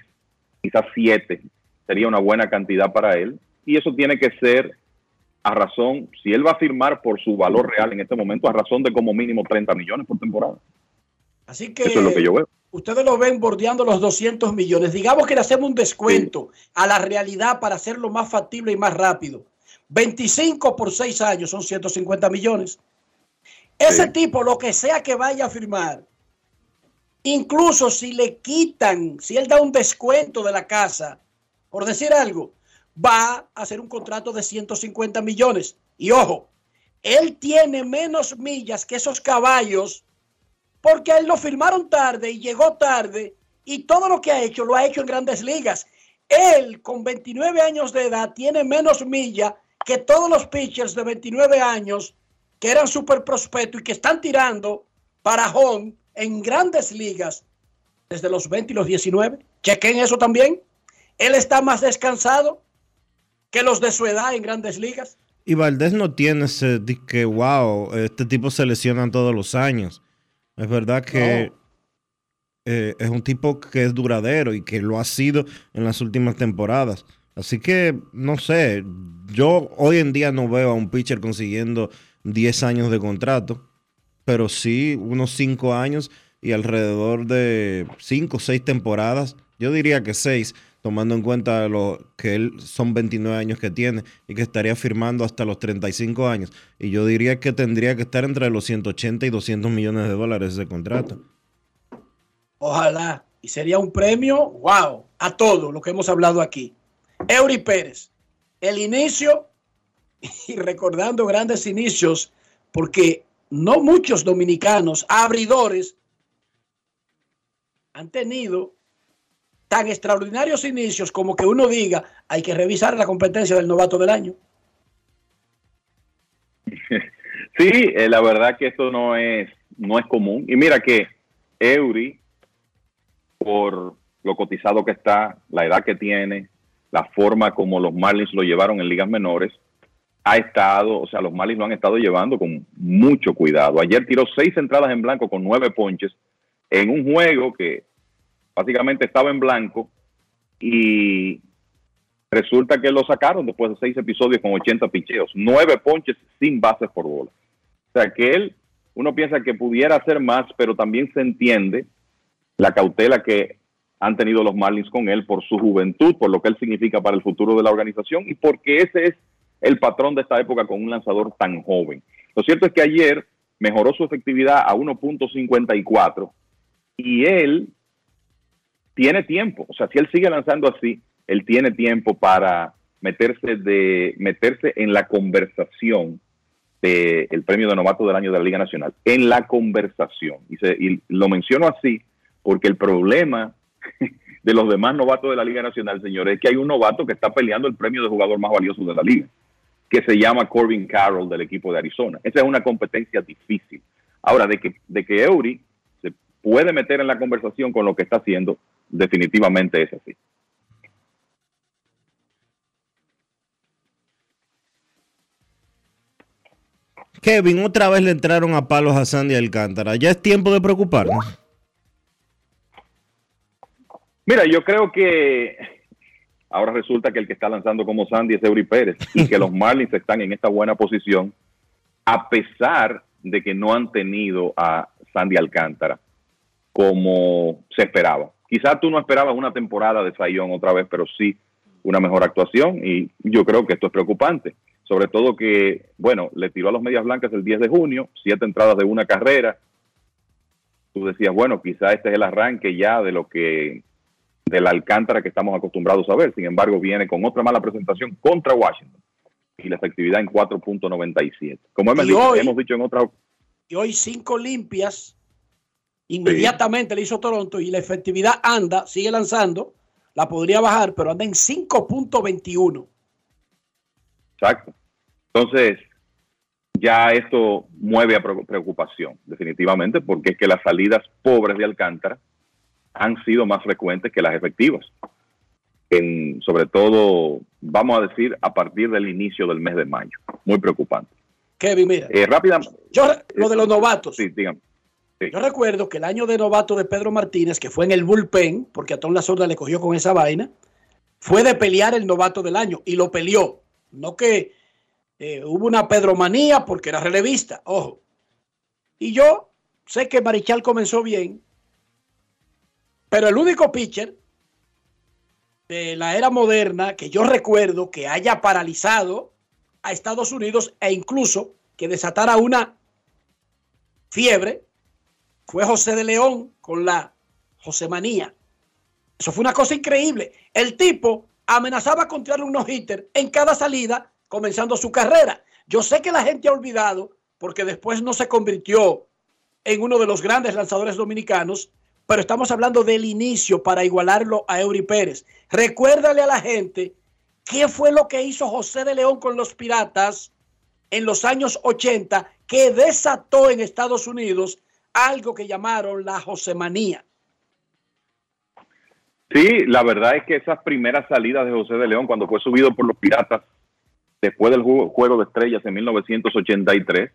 quizás 7 sería una buena cantidad para él. Y eso tiene que ser a razón, si él va a firmar por su valor real en este momento, a razón de como mínimo 30 millones por temporada. Así que, Eso es lo que yo veo. ustedes lo ven bordeando los 200 millones. Digamos que le hacemos un descuento a la realidad para hacerlo más factible y más rápido. 25 por 6 años son 150 millones. Ese tipo, lo que sea que vaya a firmar, incluso si le quitan, si él da un descuento de la casa, por decir algo, va a hacer un contrato de 150 millones. Y ojo, él tiene menos millas que esos caballos porque él lo firmaron tarde y llegó tarde y todo lo que ha hecho lo ha hecho en grandes ligas. Él con 29 años de edad tiene menos millas que todos los pitchers de 29 años que eran super prospectos y que están tirando para home en grandes ligas desde los 20 y los 19. Chequen eso también. Él está más descansado que los de su edad en grandes ligas. Y Valdés no tiene ese que, wow, este tipo se lesiona todos los años. Es verdad que eh, es un tipo que es duradero y que lo ha sido en las últimas temporadas. Así que, no sé, yo hoy en día no veo a un pitcher consiguiendo 10 años de contrato, pero sí unos 5 años y alrededor de 5 o 6 temporadas. Yo diría que 6, tomando en cuenta lo que él son 29 años que tiene y que estaría firmando hasta los 35 años. Y yo diría que tendría que estar entre los 180 y 200 millones de dólares ese contrato. Ojalá. Y sería un premio, wow, a todo lo que hemos hablado aquí. Eury Pérez, el inicio y recordando grandes inicios, porque no muchos dominicanos abridores han tenido tan extraordinarios inicios como que uno diga, hay que revisar la competencia del novato del año. Sí, eh, la verdad que esto no es, no es común. Y mira que Eury, por lo cotizado que está, la edad que tiene, la forma como los Marlins lo llevaron en ligas menores, ha estado, o sea, los Marlins lo han estado llevando con mucho cuidado. Ayer tiró seis entradas en blanco con nueve ponches en un juego que básicamente estaba en blanco y resulta que lo sacaron después de seis episodios con 80 picheos, nueve ponches sin bases por bola. O sea que él, uno piensa que pudiera hacer más, pero también se entiende la cautela que han tenido los Marlins con él por su juventud, por lo que él significa para el futuro de la organización y porque ese es el patrón de esta época con un lanzador tan joven. Lo cierto es que ayer mejoró su efectividad a 1.54 y él tiene tiempo, o sea, si él sigue lanzando así, él tiene tiempo para meterse de meterse en la conversación del premio de novato del año de la Liga Nacional, en la conversación. Y, se- y lo menciono así porque el problema de los demás novatos de la Liga Nacional, señores, es que hay un novato que está peleando el premio de jugador más valioso de la liga, que se llama Corbin Carroll del equipo de Arizona. Esa es una competencia difícil. Ahora, de que, de que Eury se puede meter en la conversación con lo que está haciendo, definitivamente es así. Kevin, otra vez le entraron a palos a Sandy Alcántara. Ya es tiempo de preocuparnos. Mira, yo creo que ahora resulta que el que está lanzando como Sandy es Eury Pérez y que los Marlins están en esta buena posición a pesar de que no han tenido a Sandy Alcántara como se esperaba. Quizás tú no esperabas una temporada de Sayón otra vez, pero sí una mejor actuación y yo creo que esto es preocupante. Sobre todo que, bueno, le tiró a los Medias Blancas el 10 de junio, siete entradas de una carrera, tú decías, bueno, quizá este es el arranque ya de lo que de la Alcántara que estamos acostumbrados a ver. Sin embargo, viene con otra mala presentación contra Washington y la efectividad en 4.97. Como hemos Y dicho, hoy- hemos dicho en otras Y hoy cinco limpias. Inmediatamente le hizo Toronto y la efectividad anda, sigue lanzando. La podría bajar, pero anda en 5.21. Exacto. Entonces, ya esto mueve a pre- preocupación, definitivamente, porque es que las salidas pobres de Alcántara han sido más frecuentes que las efectivas. En, sobre todo, vamos a decir, a partir del inicio del mes de mayo. Muy preocupante. Kevin, mira. Eh, rápidamente. Yo, lo de los novatos. Sí, dígame. Yo recuerdo que el año de novato de Pedro Martínez, que fue en el bullpen, porque a Tom La Sorda le cogió con esa vaina, fue de pelear el novato del año y lo peleó. No que eh, hubo una pedromanía porque era relevista, ojo. Y yo sé que Marichal comenzó bien, pero el único pitcher de la era moderna que yo recuerdo que haya paralizado a Estados Unidos e incluso que desatara una fiebre fue José de León con la Josemanía. Eso fue una cosa increíble. El tipo amenazaba con tirarle unos hitters en cada salida, comenzando su carrera. Yo sé que la gente ha olvidado, porque después no se convirtió en uno de los grandes lanzadores dominicanos, pero estamos hablando del inicio para igualarlo a Eury Pérez. Recuérdale a la gente qué fue lo que hizo José de León con los Piratas en los años 80 que desató en Estados Unidos algo que llamaron la Josemanía. Sí, la verdad es que esas primeras salidas de José de León, cuando fue subido por los Piratas, después del ju- Juego de Estrellas en 1983,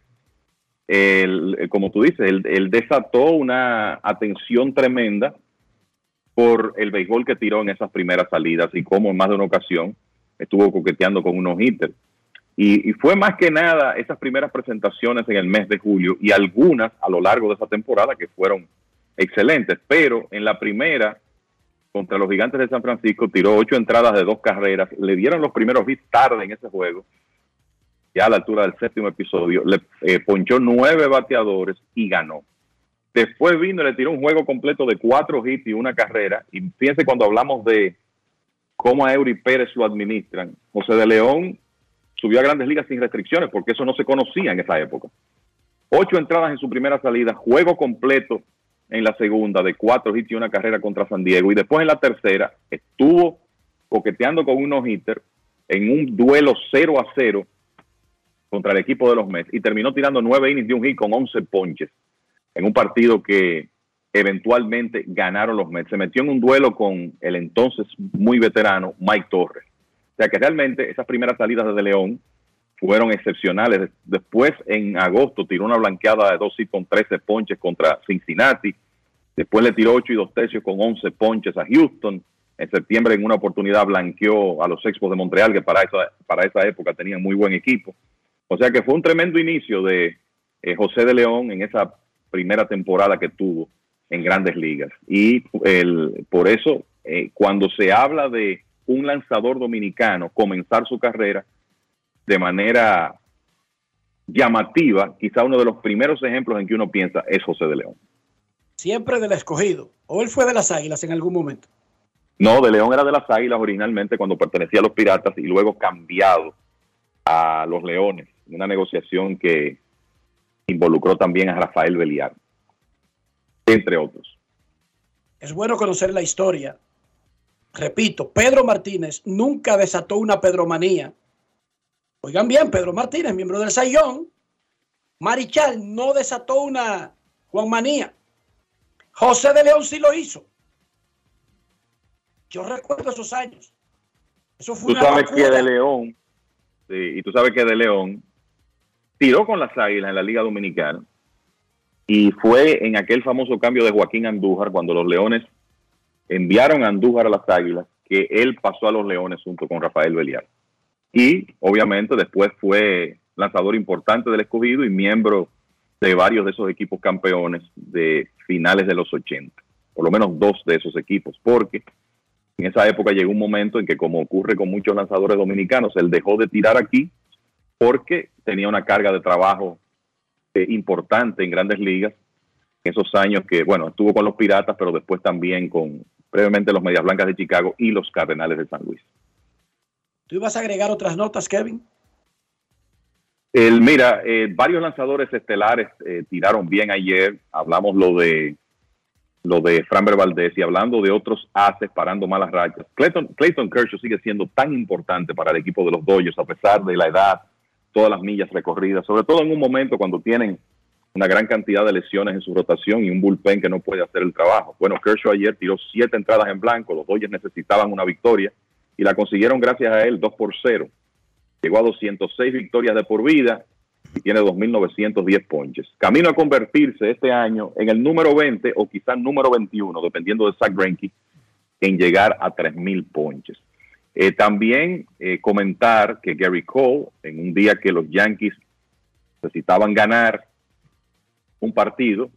el- el- como tú dices, él, desató una atención tremenda por el béisbol que tiró en esas primeras salidas y como en más de una ocasión estuvo coqueteando con unos hitters. Y, fue más que nada esas primeras presentaciones en el mes de julio y algunas a lo largo de esa temporada que fueron excelentes, pero en la primera contra los gigantes de San Francisco tiró ocho entradas de dos carreras, le dieron los primeros hits tarde en ese juego, ya a la altura del séptimo episodio, le eh, ponchó nueve bateadores y ganó. Después vino y le tiró un juego completo de cuatro hits y una carrera. Y fíjense cuando hablamos de cómo a Eury Pérez lo administran. José de León subió a grandes ligas sin restricciones porque eso no se conocía en esa época. Ocho entradas en su primera salida, juego completo en la segunda de cuatro hits y una carrera contra San Diego. Y después en la tercera estuvo coqueteando con unos hitters en un duelo 0 a 0 contra el equipo de los Mets y terminó tirando nueve innings de un hit con 11 ponches en un partido que eventualmente ganaron los Mets. Se metió en un duelo con el entonces muy veterano Mike Torres. O sea que realmente esas primeras salidas de De León fueron excepcionales. Después, en agosto, tiró una blanqueada de dos hits con 13 ponches contra Cincinnati. Después le tiró 8 y 2 tercios con 11 ponches a Houston. En septiembre, en una oportunidad, blanqueó a los Expos de Montreal, que para esa, para esa época tenían muy buen equipo. O sea que fue un tremendo inicio de eh, José de León en esa primera temporada que tuvo en grandes ligas. Y el, por eso, eh, cuando se habla de un lanzador dominicano comenzar su carrera de manera llamativa, quizá uno de los primeros ejemplos en que uno piensa es José de León. Siempre del escogido. O él fue de las águilas en algún momento. No, de León era de las Águilas originalmente cuando pertenecía a los Piratas y luego cambiado a los Leones, una negociación que involucró también a Rafael Beliar, entre otros. Es bueno conocer la historia. Repito, Pedro Martínez nunca desató una pedromanía. Oigan bien, Pedro Martínez, miembro del Sayón. Marichal no desató una Juanmanía. José de León sí lo hizo. Yo recuerdo esos años. Eso fue Tú una sabes que de León, sí, y tú sabes que de León tiró con las Águilas en la Liga Dominicana y fue en aquel famoso cambio de Joaquín Andújar cuando los Leones enviaron a Andújar a las Águilas que él pasó a los Leones junto con Rafael Beliar. Y obviamente después fue lanzador importante del escogido y miembro de varios de esos equipos campeones de finales de los 80, por lo menos dos de esos equipos, porque en esa época llegó un momento en que, como ocurre con muchos lanzadores dominicanos, él dejó de tirar aquí porque tenía una carga de trabajo eh, importante en grandes ligas esos años que, bueno, estuvo con los Piratas, pero después también con previamente los Medias Blancas de Chicago y los Cardenales de San Luis. ¿Tú ibas a agregar otras notas, Kevin? El, mira, eh, varios lanzadores estelares eh, tiraron bien ayer. Hablamos lo de lo de Framber Valdez y hablando de otros haces parando malas rachas. Clayton, Clayton Kershaw sigue siendo tan importante para el equipo de los Dodgers a pesar de la edad, todas las millas recorridas, sobre todo en un momento cuando tienen una gran cantidad de lesiones en su rotación y un bullpen que no puede hacer el trabajo. Bueno, Kershaw ayer tiró siete entradas en blanco, los Dodgers necesitaban una victoria y la consiguieron gracias a él 2 por 0. Llegó a 206 victorias de por vida y tiene 2.910 ponches. Camino a convertirse este año en el número 20 o quizás número 21, dependiendo de Zach Greinke, en llegar a 3.000 ponches. Eh, también eh, comentar que Gary Cole, en un día que los Yankees necesitaban ganar un partido,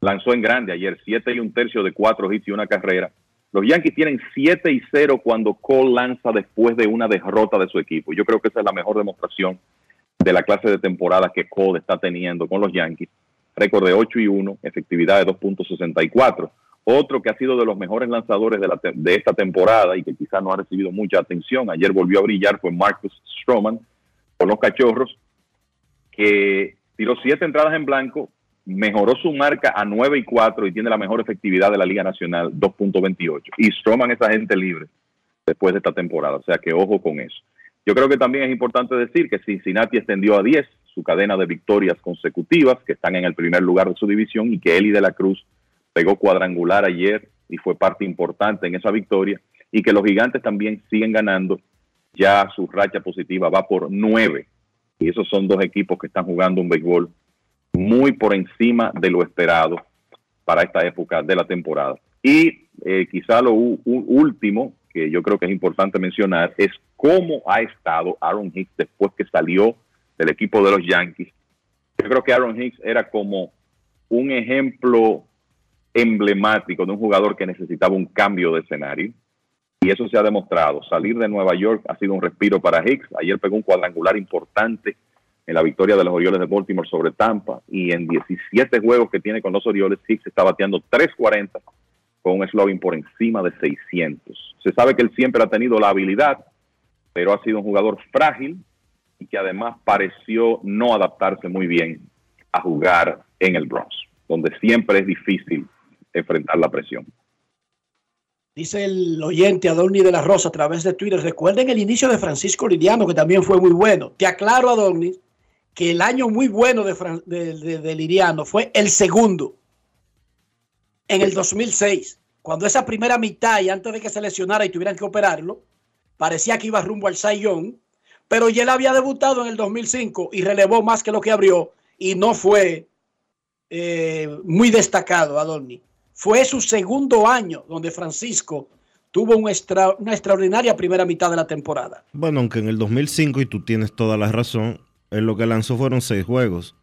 lanzó en grande ayer 7 y un tercio de 4 hits y una carrera. Los Yankees tienen 7 y 0 cuando Cole lanza después de una derrota de su equipo. Yo creo que esa es la mejor demostración de la clase de temporada que Cole está teniendo con los Yankees. Récord de 8 y 1, efectividad de 2.64. Otro que ha sido de los mejores lanzadores de, de esta temporada y que quizás no ha recibido mucha atención, ayer volvió a brillar, fue Marcus Stroman con los Cachorros, que tiró siete entradas en blanco, mejoró su marca a 9 y 4 y tiene la mejor efectividad de la Liga Nacional, 2.28. Y Stroman es agente libre después de esta temporada, o sea que ojo con eso. Yo creo que también es importante decir que Cincinnati extendió a 10 su cadena de victorias consecutivas, que están en el primer lugar de su división, y que Eli de la Cruz pegó cuadrangular ayer y fue parte importante en esa victoria, y que los gigantes también siguen ganando, ya su racha positiva va por 9, y esos son dos equipos que están jugando un béisbol muy por encima de lo esperado para esta época de la temporada. Y eh, quizá lo último que yo creo que es importante mencionar es cómo ha estado Aaron Hicks después que salió del equipo de los Yankees. Yo creo que Aaron Hicks era como un ejemplo emblemático de un jugador que necesitaba un cambio de escenario. Y eso se ha demostrado. Salir de Nueva York ha sido un respiro para Hicks. Ayer pegó un cuadrangular importante en la victoria de los Orioles de Baltimore sobre Tampa. Y en 17 juegos que tiene con los Orioles, Hicks está bateando 340 con un slugging por encima de 600. Se sabe que él siempre ha tenido la habilidad, pero ha sido un jugador frágil y que además pareció no adaptarse muy bien a jugar en el Bronx, donde siempre es difícil enfrentar la presión. Dice el oyente Adorni de la Rosa a través de Twitter. Recuerden el inicio de Francisco Liriano, que también fue muy bueno. Te aclaro, Adorni, que el año muy bueno de, Liriano fue el segundo, en el 2006, cuando esa primera mitad y antes de que se lesionara y tuvieran que operarlo, parecía que iba rumbo al Sayón, pero ya él había debutado en el 2005 y relevó más que lo que abrió y no fue eh, muy destacado, Adorni. Fue su segundo año donde Francisco tuvo un extra- una extraordinaria primera mitad de la temporada. Bueno, aunque en el 2005, y tú tienes toda la razón, él lo que lanzó fueron seis juegos.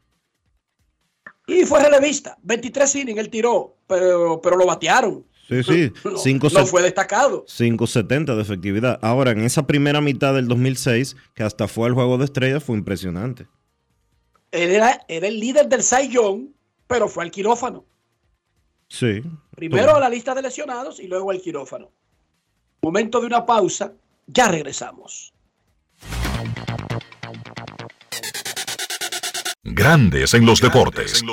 Y fue relevista. 23 innings él tiró, pero, pero lo batearon. Sí, sí, No, cinco no fue destacado. 5.70 de efectividad. Ahora, en esa primera mitad del 2006, que hasta fue al juego de estrellas, fue impresionante. Él era, era el líder del Young, pero fue al quirófano. Sí. Primero a la lista de lesionados y luego al quirófano. Momento de una pausa. Ya regresamos. Grandes en los deportes.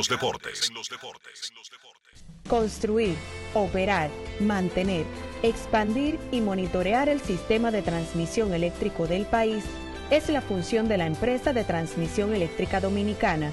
Construir, operar, mantener, expandir y monitorear el sistema de transmisión eléctrico del país es la función de la empresa de transmisión eléctrica dominicana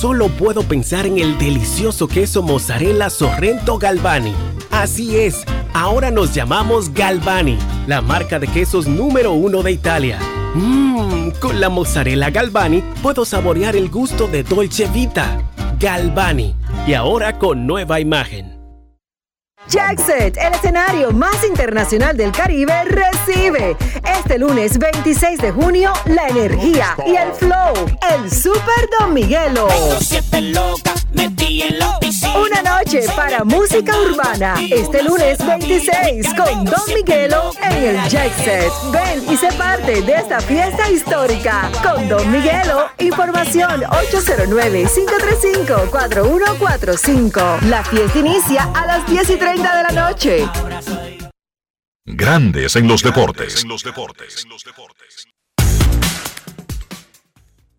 solo puedo pensar en el delicioso queso mozzarella Sorrento Galvani. Así es, ahora nos llamamos Galvani, la marca de quesos número uno de Italia. Mmm, con la mozzarella Galvani puedo saborear el gusto de Dolce Vita. Galvani, y ahora con nueva imagen. Jackset, el escenario más internacional del Caribe, recibe este lunes 26 de junio la energía y el flow, el Super Don Miguelo. Una noche para música urbana, este lunes 26 con Don Miguelo en el Jackset. Ven y sé parte de esta fiesta histórica con Don Miguelo. Información 809-535-4145. La fiesta inicia a las 10 y 30 de la noche. Grandes en los deportes.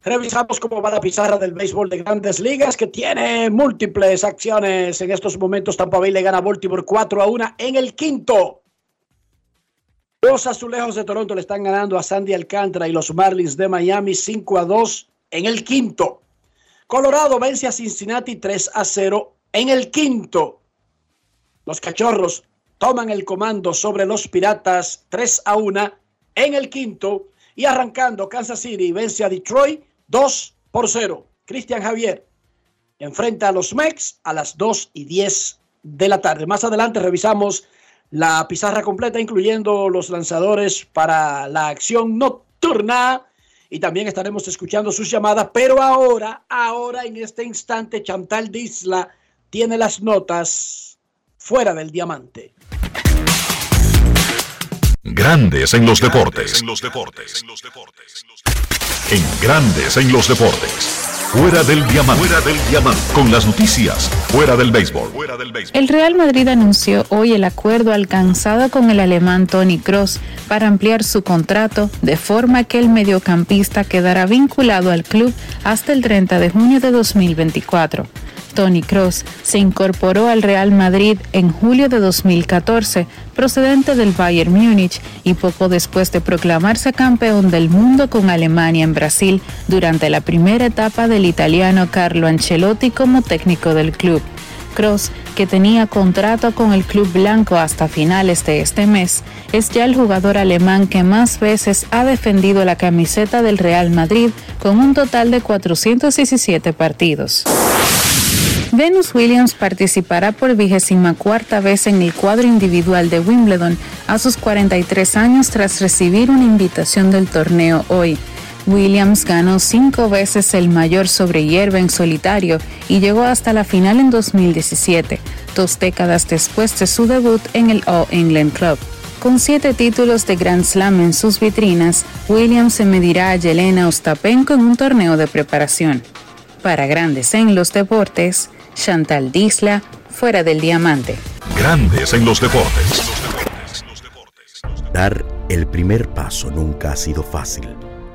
Revisamos cómo va la pizarra del béisbol de grandes ligas, que tiene múltiples acciones. En estos momentos, Tampa Bay le gana a Baltimore 4 a 1 en el quinto. Los azulejos de Toronto le están ganando a Sandy Alcántara y los Marlins de Miami 5 a 2 en el quinto. Colorado vence a Cincinnati 3 a 0 en el quinto. Los cachorros toman el comando sobre los piratas 3 a 1 en el quinto. Y arrancando, Kansas City vence a Detroit 2 por 0. Cristian Javier enfrenta a los Mex a las 2 y 10 de la tarde. Más adelante revisamos la pizarra completa, incluyendo los lanzadores para la acción nocturna. Y también estaremos escuchando sus llamadas. Pero ahora, ahora en este instante, Chantal Disla tiene las notas fuera del diamante. Grandes en los deportes. En Grandes en los deportes. Fuera del diamante. Fuera del diamante. Con las noticias. Fuera del béisbol. El Real Madrid anunció hoy el acuerdo alcanzado con el alemán Tony Cross para ampliar su contrato de forma que el mediocampista quedará vinculado al club hasta el 30 de junio de 2024. Tony Cross se incorporó al Real Madrid en julio de 2014, procedente del Bayern Múnich, y poco después de proclamarse campeón del mundo con Alemania en Brasil durante la primera etapa del italiano Carlo Ancelotti como técnico del club. Cross, que tenía contrato con el club blanco hasta finales de este mes, es ya el jugador alemán que más veces ha defendido la camiseta del Real Madrid con un total de 417 partidos. Venus Williams participará por vigésima cuarta vez en el cuadro individual de Wimbledon a sus 43 años tras recibir una invitación del torneo hoy. Williams ganó cinco veces el mayor sobre hierba en solitario y llegó hasta la final en 2017, dos décadas después de su debut en el All England Club. Con siete títulos de Grand Slam en sus vitrinas, Williams se medirá a Yelena Ostapenko en un torneo de preparación. Para Grandes en los Deportes, Chantal Disla, fuera del diamante. Grandes en los deportes. Dar el primer paso nunca ha sido fácil,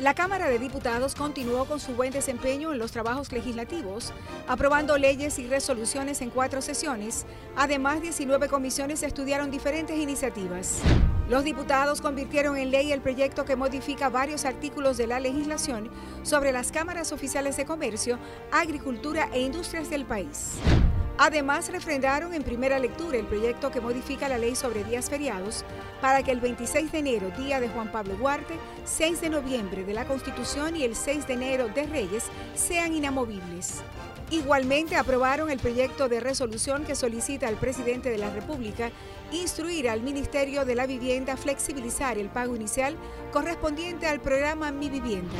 La Cámara de Diputados continuó con su buen desempeño en los trabajos legislativos, aprobando leyes y resoluciones en cuatro sesiones. Además, 19 comisiones estudiaron diferentes iniciativas. Los diputados convirtieron en ley el proyecto que modifica varios artículos de la legislación sobre las cámaras oficiales de comercio, agricultura e industrias del país. Además, refrendaron en primera lectura el proyecto que modifica la ley sobre días feriados para que el 26 de enero, día de Juan Pablo Duarte, 6 de noviembre de la Constitución y el 6 de enero de Reyes sean inamovibles. Igualmente aprobaron el proyecto de resolución que solicita al presidente de la República instruir al Ministerio de la Vivienda flexibilizar el pago inicial correspondiente al programa Mi Vivienda.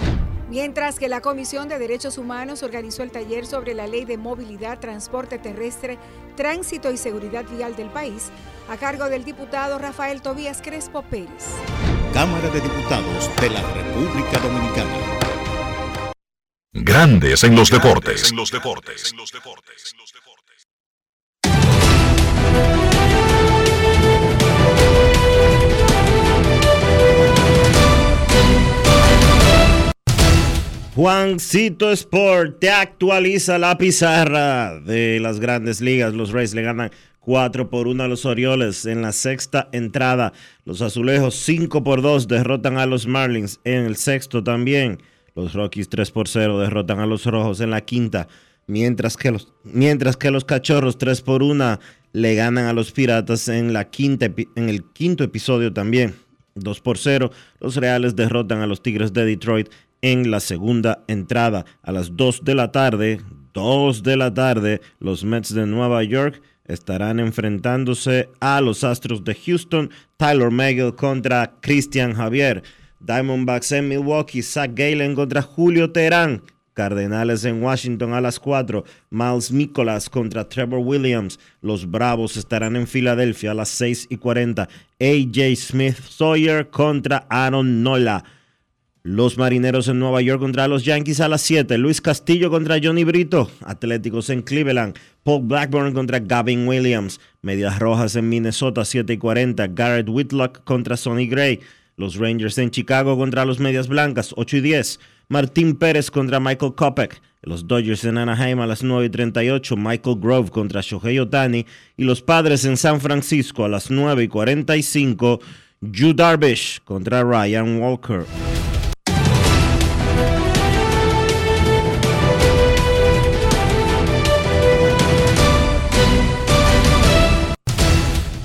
Mientras que la Comisión de Derechos Humanos organizó el taller sobre la Ley de Movilidad, Transporte Terrestre, Tránsito y Seguridad Vial del país, a cargo del diputado Rafael Tobías Crespo Pérez. Cámara de Diputados de la República Dominicana. Grandes en los deportes. Juancito Sport te actualiza la pizarra de las grandes ligas. Los Rays le ganan 4 por 1 a los Orioles en la sexta entrada. Los Azulejos 5 por 2 derrotan a los Marlins en el sexto también. Los Rockies 3 por 0 derrotan a los Rojos en la quinta. Mientras que los, mientras que los Cachorros 3 por 1 le ganan a los Piratas en, la quinta, en el quinto episodio también. 2 por 0. Los Reales derrotan a los Tigres de Detroit en la segunda entrada. A las 2 de la tarde, 2 de la tarde, los Mets de Nueva York estarán enfrentándose a los Astros de Houston, Tyler Megill contra Christian Javier, Diamondbacks en Milwaukee, Zach Galen contra Julio Terán, Cardenales en Washington a las 4, Miles Nicholas contra Trevor Williams, los Bravos estarán en Filadelfia a las 6 y 40, AJ Smith Sawyer contra Aaron Nola. Los Marineros en Nueva York contra los Yankees a las 7. Luis Castillo contra Johnny Brito. Atléticos en Cleveland. Paul Blackburn contra Gavin Williams. Medias Rojas en Minnesota 7 y 40. Garrett Whitlock contra Sonny Gray. Los Rangers en Chicago contra los Medias Blancas 8 y 10. Martín Pérez contra Michael Kopech. Los Dodgers en Anaheim a las 9 y 38. Michael Grove contra Shohei Otani. Y los Padres en San Francisco a las 9 y 45. Yu Darvish contra Ryan Walker.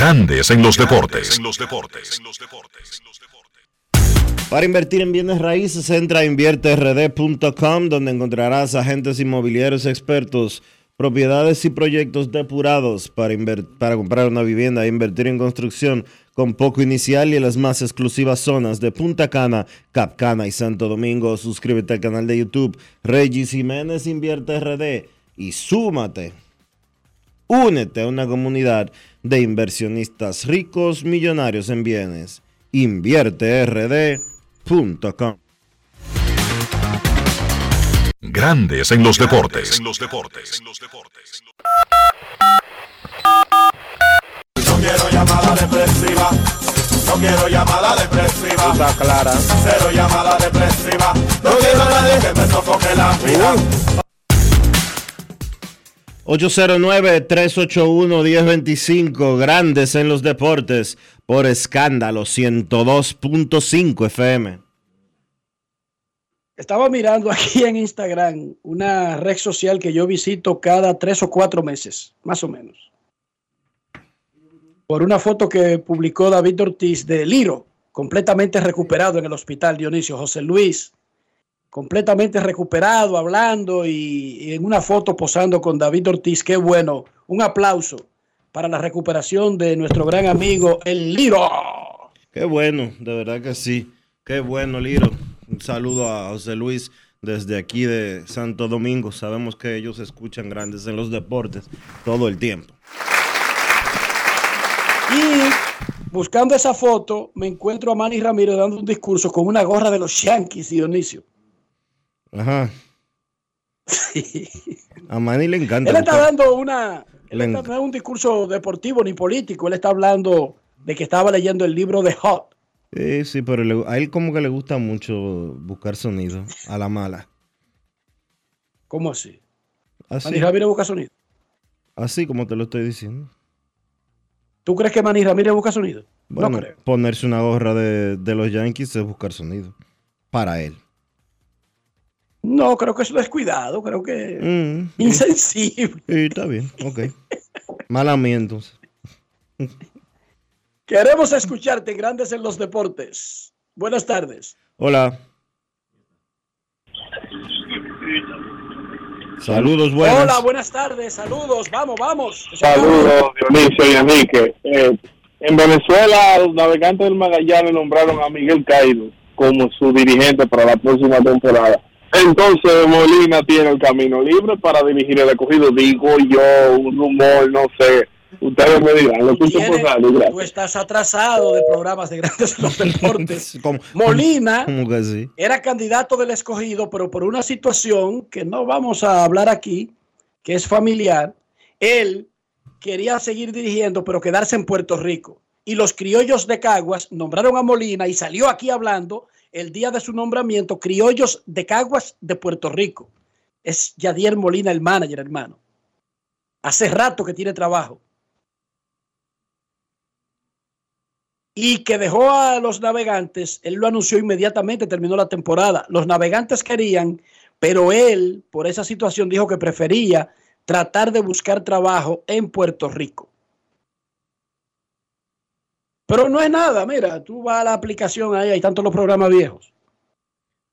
Grandes en los deportes. Para invertir en bienes raíces, entra a invierterd.com, donde encontrarás agentes inmobiliarios expertos, propiedades y proyectos depurados para, para comprar una vivienda e invertir en construcción con poco inicial y en las más exclusivas zonas de Punta Cana, Capcana y Santo Domingo. Suscríbete al canal de YouTube Regis Jiménez Invierte RD y súmate. Únete a una comunidad de inversionistas ricos millonarios en bienes. InvierteRD.com Grandes en los deportes. No quiero llamada depresiva. No quiero llamada depresiva. Está clara. Cero llamada depresiva. No quiero a nadie que me sofoque la vida. 809-381-1025, grandes en los deportes, por escándalo 102.5 FM. Estaba mirando aquí en Instagram una red social que yo visito cada tres o cuatro meses, más o menos. Por una foto que publicó David Ortiz de Liro, completamente recuperado en el hospital Dionisio José Luis completamente recuperado, hablando y, en una foto posando con David Ortiz. Qué bueno. Un aplauso para la recuperación de nuestro gran amigo, el Liro. Qué bueno, de verdad que sí. Qué bueno, Liro. Un saludo a José Luis desde aquí de Santo Domingo. Sabemos que ellos escuchan grandes en los deportes todo el tiempo. Y buscando esa foto, me encuentro a Manny Ramírez dando un discurso con una gorra de los Yankees, Dionisio. Ajá. A Manny le encanta. Él está dando una. Él está dando un discurso deportivo ni político. Él está hablando de que estaba leyendo el libro de Hot. Sí, sí, pero a él como que le gusta mucho buscar sonido a la mala. ¿Cómo así? así. Manny Ramírez busca sonido. Así como te lo estoy diciendo. ¿Tú crees que Manny Ramírez busca sonido? Bueno, no creo. Ponerse una gorra de, de los Yankees es buscar sonido. Para él. No, creo que es descuidado, creo que mm, insensible. Sí, está bien, ok. Mala mía entonces. Queremos escucharte, Grandes en los Deportes. Buenas tardes. Hola. Saludos, buenas. Hola, buenas tardes. Saludos. Vamos, vamos. Saludos, Dionisio y Enrique. Eh, en Venezuela, los navegantes del Magallanes nombraron a Miguel Caído como su dirigente para la próxima temporada. Entonces Molina tiene el camino libre para dirigir el escogido. Digo yo, un rumor, no sé. Ustedes me dirán, lo escucho por radio, gracias. Tú estás atrasado de programas de grandes los deportes. Molina ¿Cómo que sí? era candidato del escogido, pero por una situación que no vamos a hablar aquí, que es familiar, él quería seguir dirigiendo, pero quedarse en Puerto Rico. Y los criollos de Caguas nombraron a Molina y salió aquí hablando el día de su nombramiento, criollos de Caguas de Puerto Rico. Es Yadier Molina el manager, hermano. Hace rato que tiene trabajo. y que dejó a los navegantes, él lo anunció inmediatamente, terminó la temporada. Los navegantes querían, pero él, por esa situación, dijo que prefería tratar de buscar trabajo en Puerto Rico. Pero no es nada, mira, tú vas a la aplicación ahí, hay tantos los programas viejos.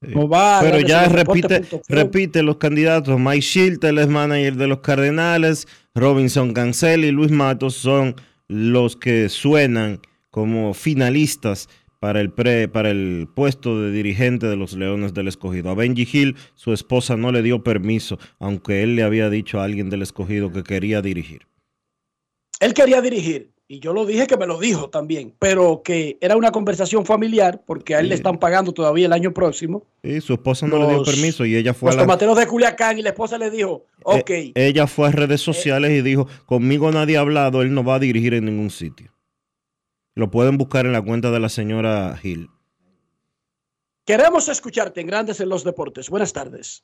No va Pero ya repite, repite los candidatos. Mike Shilter es manager de los Cardenales. Robinson Cancel y Luis Matos son los que suenan como finalistas para el, pre, para el puesto de dirigente de los Leones del Escogido. A Benji Hill, su esposa no le dio permiso, aunque él le había dicho a alguien del Escogido que quería dirigir. Él quería dirigir, y yo lo dije que me lo dijo también, pero que era una conversación familiar, porque a él le están pagando todavía el año próximo. Y su esposa no le dio Los- permiso y ella fue a Los la- tomateros de Culiacán y la esposa le dijo, ok, Eh, ella fue a redes sociales y dijo, conmigo nadie ha hablado, él no va a dirigir en ningún sitio. Lo pueden buscar en la cuenta de la señora Hill. queremos escucharte en Grandes en los Deportes. Buenas tardes.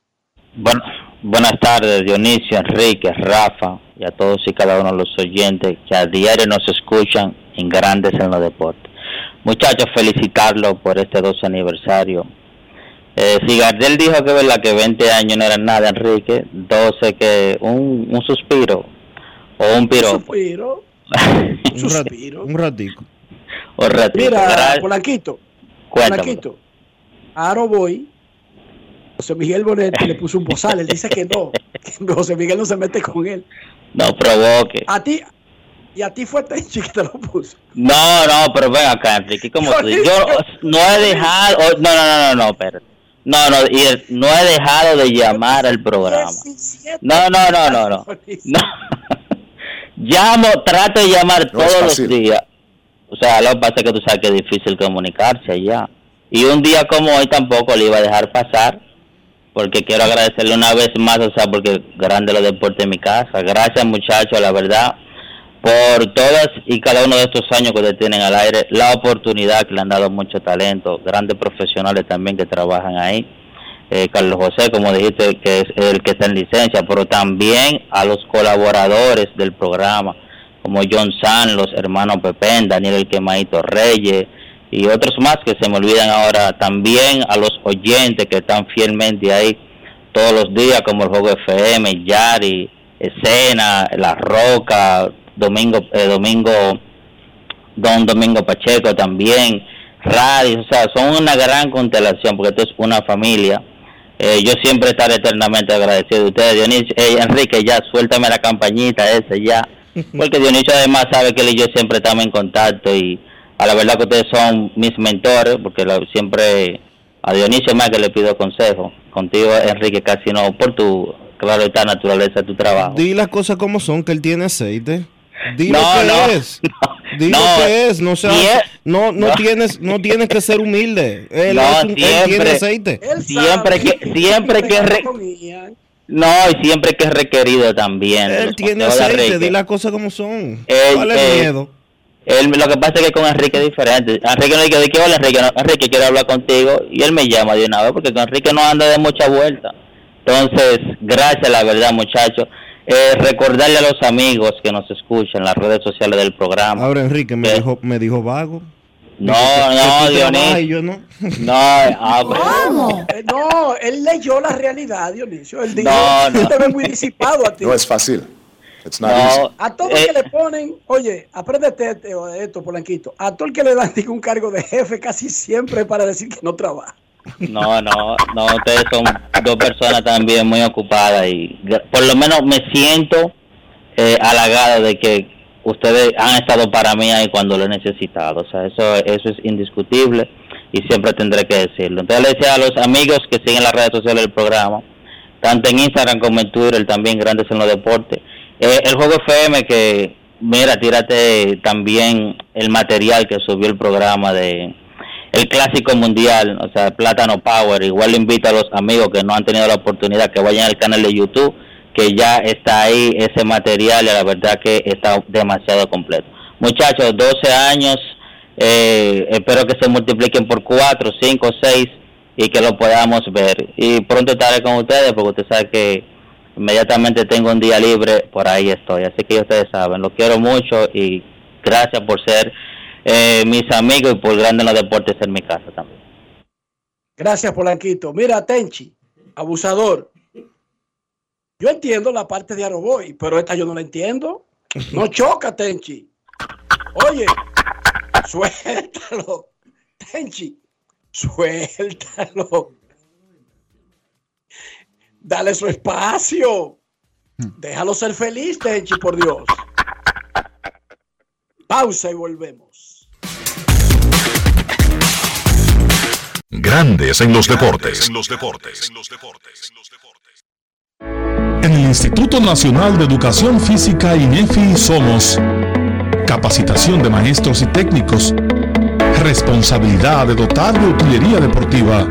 Bueno, buenas tardes, Dionisio, Enrique, Rafa y a todos y cada uno de los oyentes que a diario nos escuchan en Grandes en los Deportes. Muchachos, felicitarlo por este 12 aniversario. Eh, si Gardel dijo que verdad que 20 años no eran nada, Enrique, 12 que un, un suspiro o un piropo. Suspiro. Un, rat- un ratico. O ratito. Mira, Gra- Polanquito, Cuéntame. Polanquito, a Aro Boy, José Miguel Bonetti le puso un bozal, él dice que no, que José Miguel no se mete con él. No provoque. A ti, y a ti fue Tenchi que te lo puso. No, no, pero ven acá, Enrique, como tú dices, yo no he dejado, oh, no, no, no, no, no, espérate. No, no, y el- no he dejado de llamar al programa. No, no, no, no, no. no. Llamo, trato de llamar No todos los días. O sea, lo que pasa es que tú sabes que es difícil comunicarse allá. Y un día como hoy tampoco le iba a dejar pasar, porque quiero agradecerle una vez más, o sea, porque grande los deportes en mi casa. Gracias muchachos, la verdad, por todas y cada uno de estos años que ustedes tienen al aire, la oportunidad que le han dado mucho talento, grandes profesionales también que trabajan ahí. Eh, Carlos José, como dijiste, que es el que está en licencia, pero también a los colaboradores del programa, como John San, los hermanos Pepén, Daniel El Quemadito Reyes y otros más que se me olvidan ahora, también a los oyentes que están fielmente ahí todos los días, como el Juego FM, Yari, Escena, La Roca, Domingo, eh, Domingo, Don Domingo Pacheco también, Radio, o sea, son una gran constelación porque esto es una familia. Eh, yo siempre estaré eternamente agradecido de ustedes, Dionisio. Eh, Enrique, ya suéltame la campañita esa ya, porque Dionisio además sabe que él y yo siempre estamos en contacto y a la verdad que ustedes son mis mentores, porque lo- siempre a Dionisio más que le pido consejo. Contigo, Enrique, casi no, por tu, claro, esta naturaleza de tu trabajo. Di las cosas como son, que él tiene aceite. Di No, lo que no, es. Di no. lo que es. No, seas- es- no, no, no. tienes, no tienes que ser humilde. Él, No, es un- él tiene siempre. aceite. Siempre que, siempre que, re- no, y siempre que es requerido también. Él tiene aceite. Di las cosas como son. Eh, ¿Cuál es eh, el miedo? Él, lo que pasa es que con Enrique es diferente. Enrique no dice, ¿de qué hola Enrique? No, Enrique quiere hablar contigo y él me llama de una vez porque con Enrique no anda de mucha vuelta. Entonces, gracias la verdad muchachos. Eh, recordarle a los amigos que nos escuchan en las redes sociales del programa. Ahora Enrique me Eh, dijo, me dijo vago. No, no, Dionisio. trabajas y yo no. No, ah, pues, Eh, No, él leyó la realidad, Dionisio. Él dijo, No, no. "Yo te veo muy disipado a ti. No es fácil. It's not easy. A todo el que le ponen, oye, apréndete esto, esto, Polanquito. A todo el que le dan un cargo de jefe casi siempre para decir que no trabaja. No, no, no, ustedes son dos personas también muy ocupadas y por lo menos me siento eh, halagado de que ustedes han estado para mí ahí cuando lo he necesitado. O sea, eso, eso es indiscutible y siempre tendré que decirlo. Entonces le decía a los amigos que siguen las redes sociales del programa, tanto en Instagram como en Twitter, también grandes en los deportes. Eh, el juego FM que, mira, tírate también el material que subió el programa de el clásico mundial, o sea, Plátano Power. Igual le invito a los amigos que no han tenido la oportunidad que vayan al canal de YouTube, que ya está ahí ese material y la verdad que está demasiado completo. Muchachos, 12 años, eh, espero que se multipliquen por 4, 5, 6 y que lo podamos ver. Y pronto estaré con ustedes porque usted sabe que inmediatamente tengo un día libre, por ahí estoy. Así que ustedes saben, lo quiero mucho y gracias por ser eh, mis amigos y por grande en los deportes en mi casa también. Gracias, Polanquito. Mira, Tenchi, abusador. Yo entiendo la parte de Aroboy, pero esta yo no la entiendo. No choca, Tenchi. Oye, suéltalo. Tenchi, suéltalo. Dale su espacio. Déjalo ser feliz, Tenchi, por Dios. Pausa y volvemos. Grandes en los deportes. En el Instituto Nacional de Educación Física INEFI somos capacitación de maestros y técnicos, responsabilidad de dotar de utilería deportiva,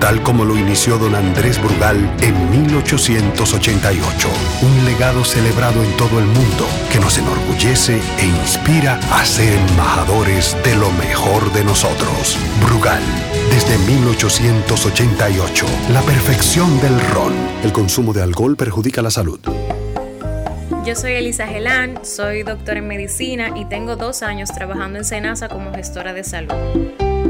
tal como lo inició don Andrés Brugal en 1888. Un legado celebrado en todo el mundo que nos enorgullece e inspira a ser embajadores de lo mejor de nosotros. Brugal, desde 1888, la perfección del ron. El consumo de alcohol perjudica la salud. Yo soy Elisa Gelán, soy doctora en medicina y tengo dos años trabajando en Senasa como gestora de salud.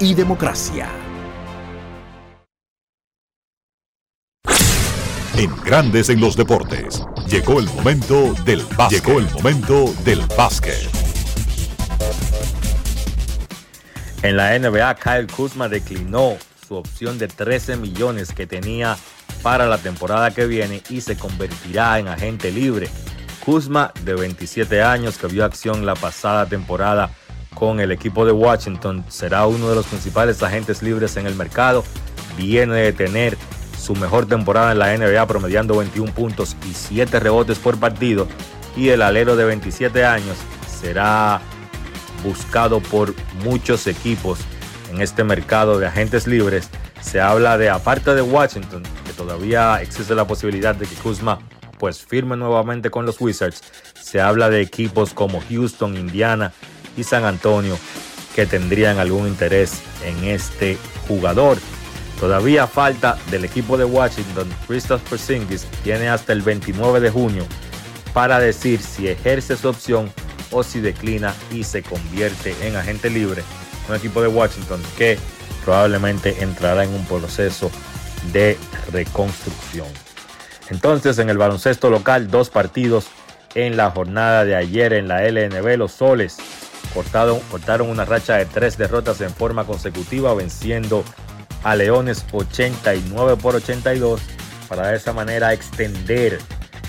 y democracia. En Grandes en los Deportes. Llegó el momento del básquet. Llegó el momento del básquet. En la NBA, Kyle Kuzma declinó su opción de 13 millones que tenía para la temporada que viene y se convertirá en agente libre. Kuzma, de 27 años, que vio acción la pasada temporada con el equipo de Washington, será uno de los principales agentes libres en el mercado. Viene de tener su mejor temporada en la NBA, promediando 21 puntos y 7 rebotes por partido. Y el alero de 27 años será buscado por muchos equipos en este mercado de agentes libres. Se habla de, aparte de Washington, que todavía existe la posibilidad de que Kuzma pues firme nuevamente con los Wizards. Se habla de equipos como Houston, Indiana y San Antonio que tendrían algún interés en este jugador. Todavía falta del equipo de Washington, Christoph Porzingis tiene hasta el 29 de junio para decir si ejerce su opción o si declina y se convierte en agente libre. Un equipo de Washington que probablemente entrará en un proceso de reconstrucción. Entonces, en el baloncesto local, dos partidos en la jornada de ayer en la LNB. Los Soles cortaron, una racha de tres derrotas en forma consecutiva, venciendo a Leones 89 por 82 para de esa manera extender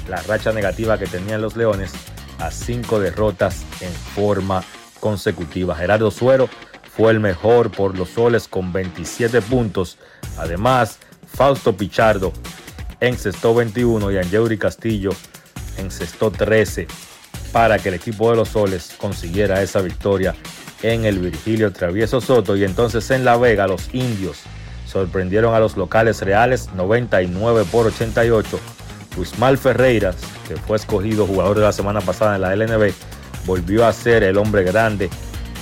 la racha negativa que tenían los Leones a cinco derrotas en forma consecutiva. Gerardo Suero fue el mejor por los soles con 27 puntos. Además, Fausto Pichardo encestó 21 y Angeuri Castillo encestó 13 para que el equipo de los soles consiguiera esa victoria en el Virgilio Travieso Soto. Y entonces en La Vega los indios sorprendieron a los locales reales 99 por 88 Guzmán Ferreiras, que fue escogido jugador de la semana pasada en la LNB, volvió a ser el hombre grande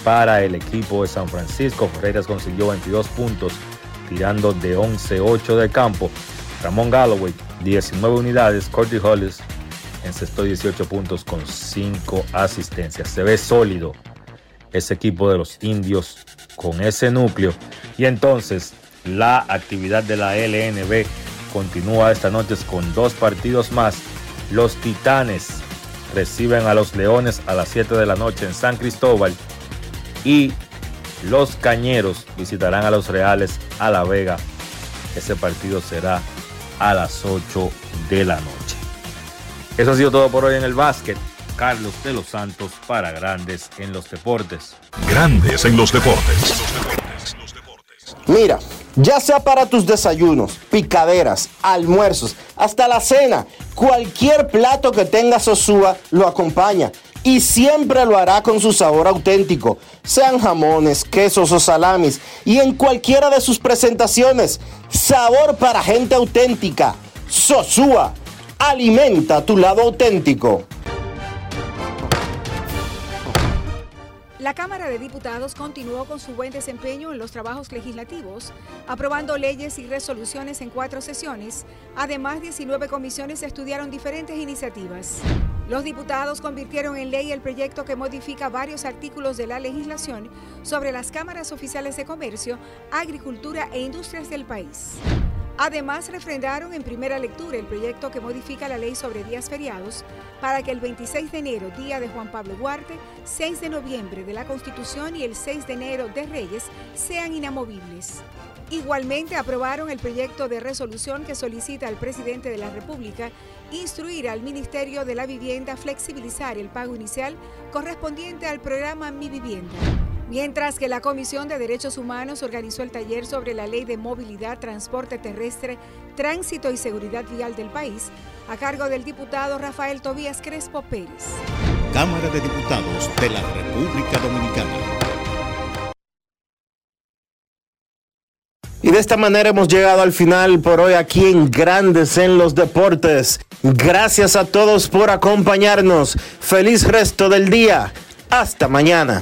para el equipo de San Francisco. Ferreiras consiguió 22 puntos, tirando de 11-8 de campo. Ramón Galloway, 19 unidades. Cordy Hollis encestó 18 puntos con 5 asistencias. Se ve sólido ese equipo de los indios con ese núcleo. Y entonces la actividad de la LNB continúa esta noche con dos partidos más. Los Titanes reciben a los Leones a las 7 de la noche en San Cristóbal y los Cañeros visitarán a los Reales a La Vega. Ese partido será a las 8 de la noche. Eso ha sido todo por hoy en el básquet. Carlos de los Santos para Grandes en los Deportes. Grandes en los Deportes. Mira, ya sea para tus desayunos, picaderas, almuerzos, hasta la cena, cualquier plato que tenga Sosúa lo acompaña y siempre lo hará con su sabor auténtico, sean jamones, quesos o salamis y en cualquiera de sus presentaciones. Sabor para gente auténtica. Sosúa, alimenta tu lado auténtico. La Cámara de Diputados continuó con su buen desempeño en los trabajos legislativos, aprobando leyes y resoluciones en cuatro sesiones. Además, 19 comisiones estudiaron diferentes iniciativas. Los diputados convirtieron en ley el proyecto que modifica varios artículos de la legislación sobre las cámaras oficiales de comercio, agricultura e industrias del país. Además, refrendaron en primera lectura el proyecto que modifica la ley sobre días feriados para que el 26 de enero, día de Juan Pablo Duarte, 6 de noviembre de la Constitución y el 6 de enero de Reyes sean inamovibles. Igualmente aprobaron el proyecto de resolución que solicita al presidente de la República instruir al Ministerio de la Vivienda flexibilizar el pago inicial correspondiente al programa Mi Vivienda. Mientras que la Comisión de Derechos Humanos organizó el taller sobre la Ley de Movilidad, Transporte Terrestre, Tránsito y Seguridad Vial del país, a cargo del diputado Rafael Tobías Crespo Pérez. Cámara de Diputados de la República Dominicana. Y de esta manera hemos llegado al final por hoy aquí en Grandes en los Deportes. Gracias a todos por acompañarnos. Feliz resto del día. Hasta mañana.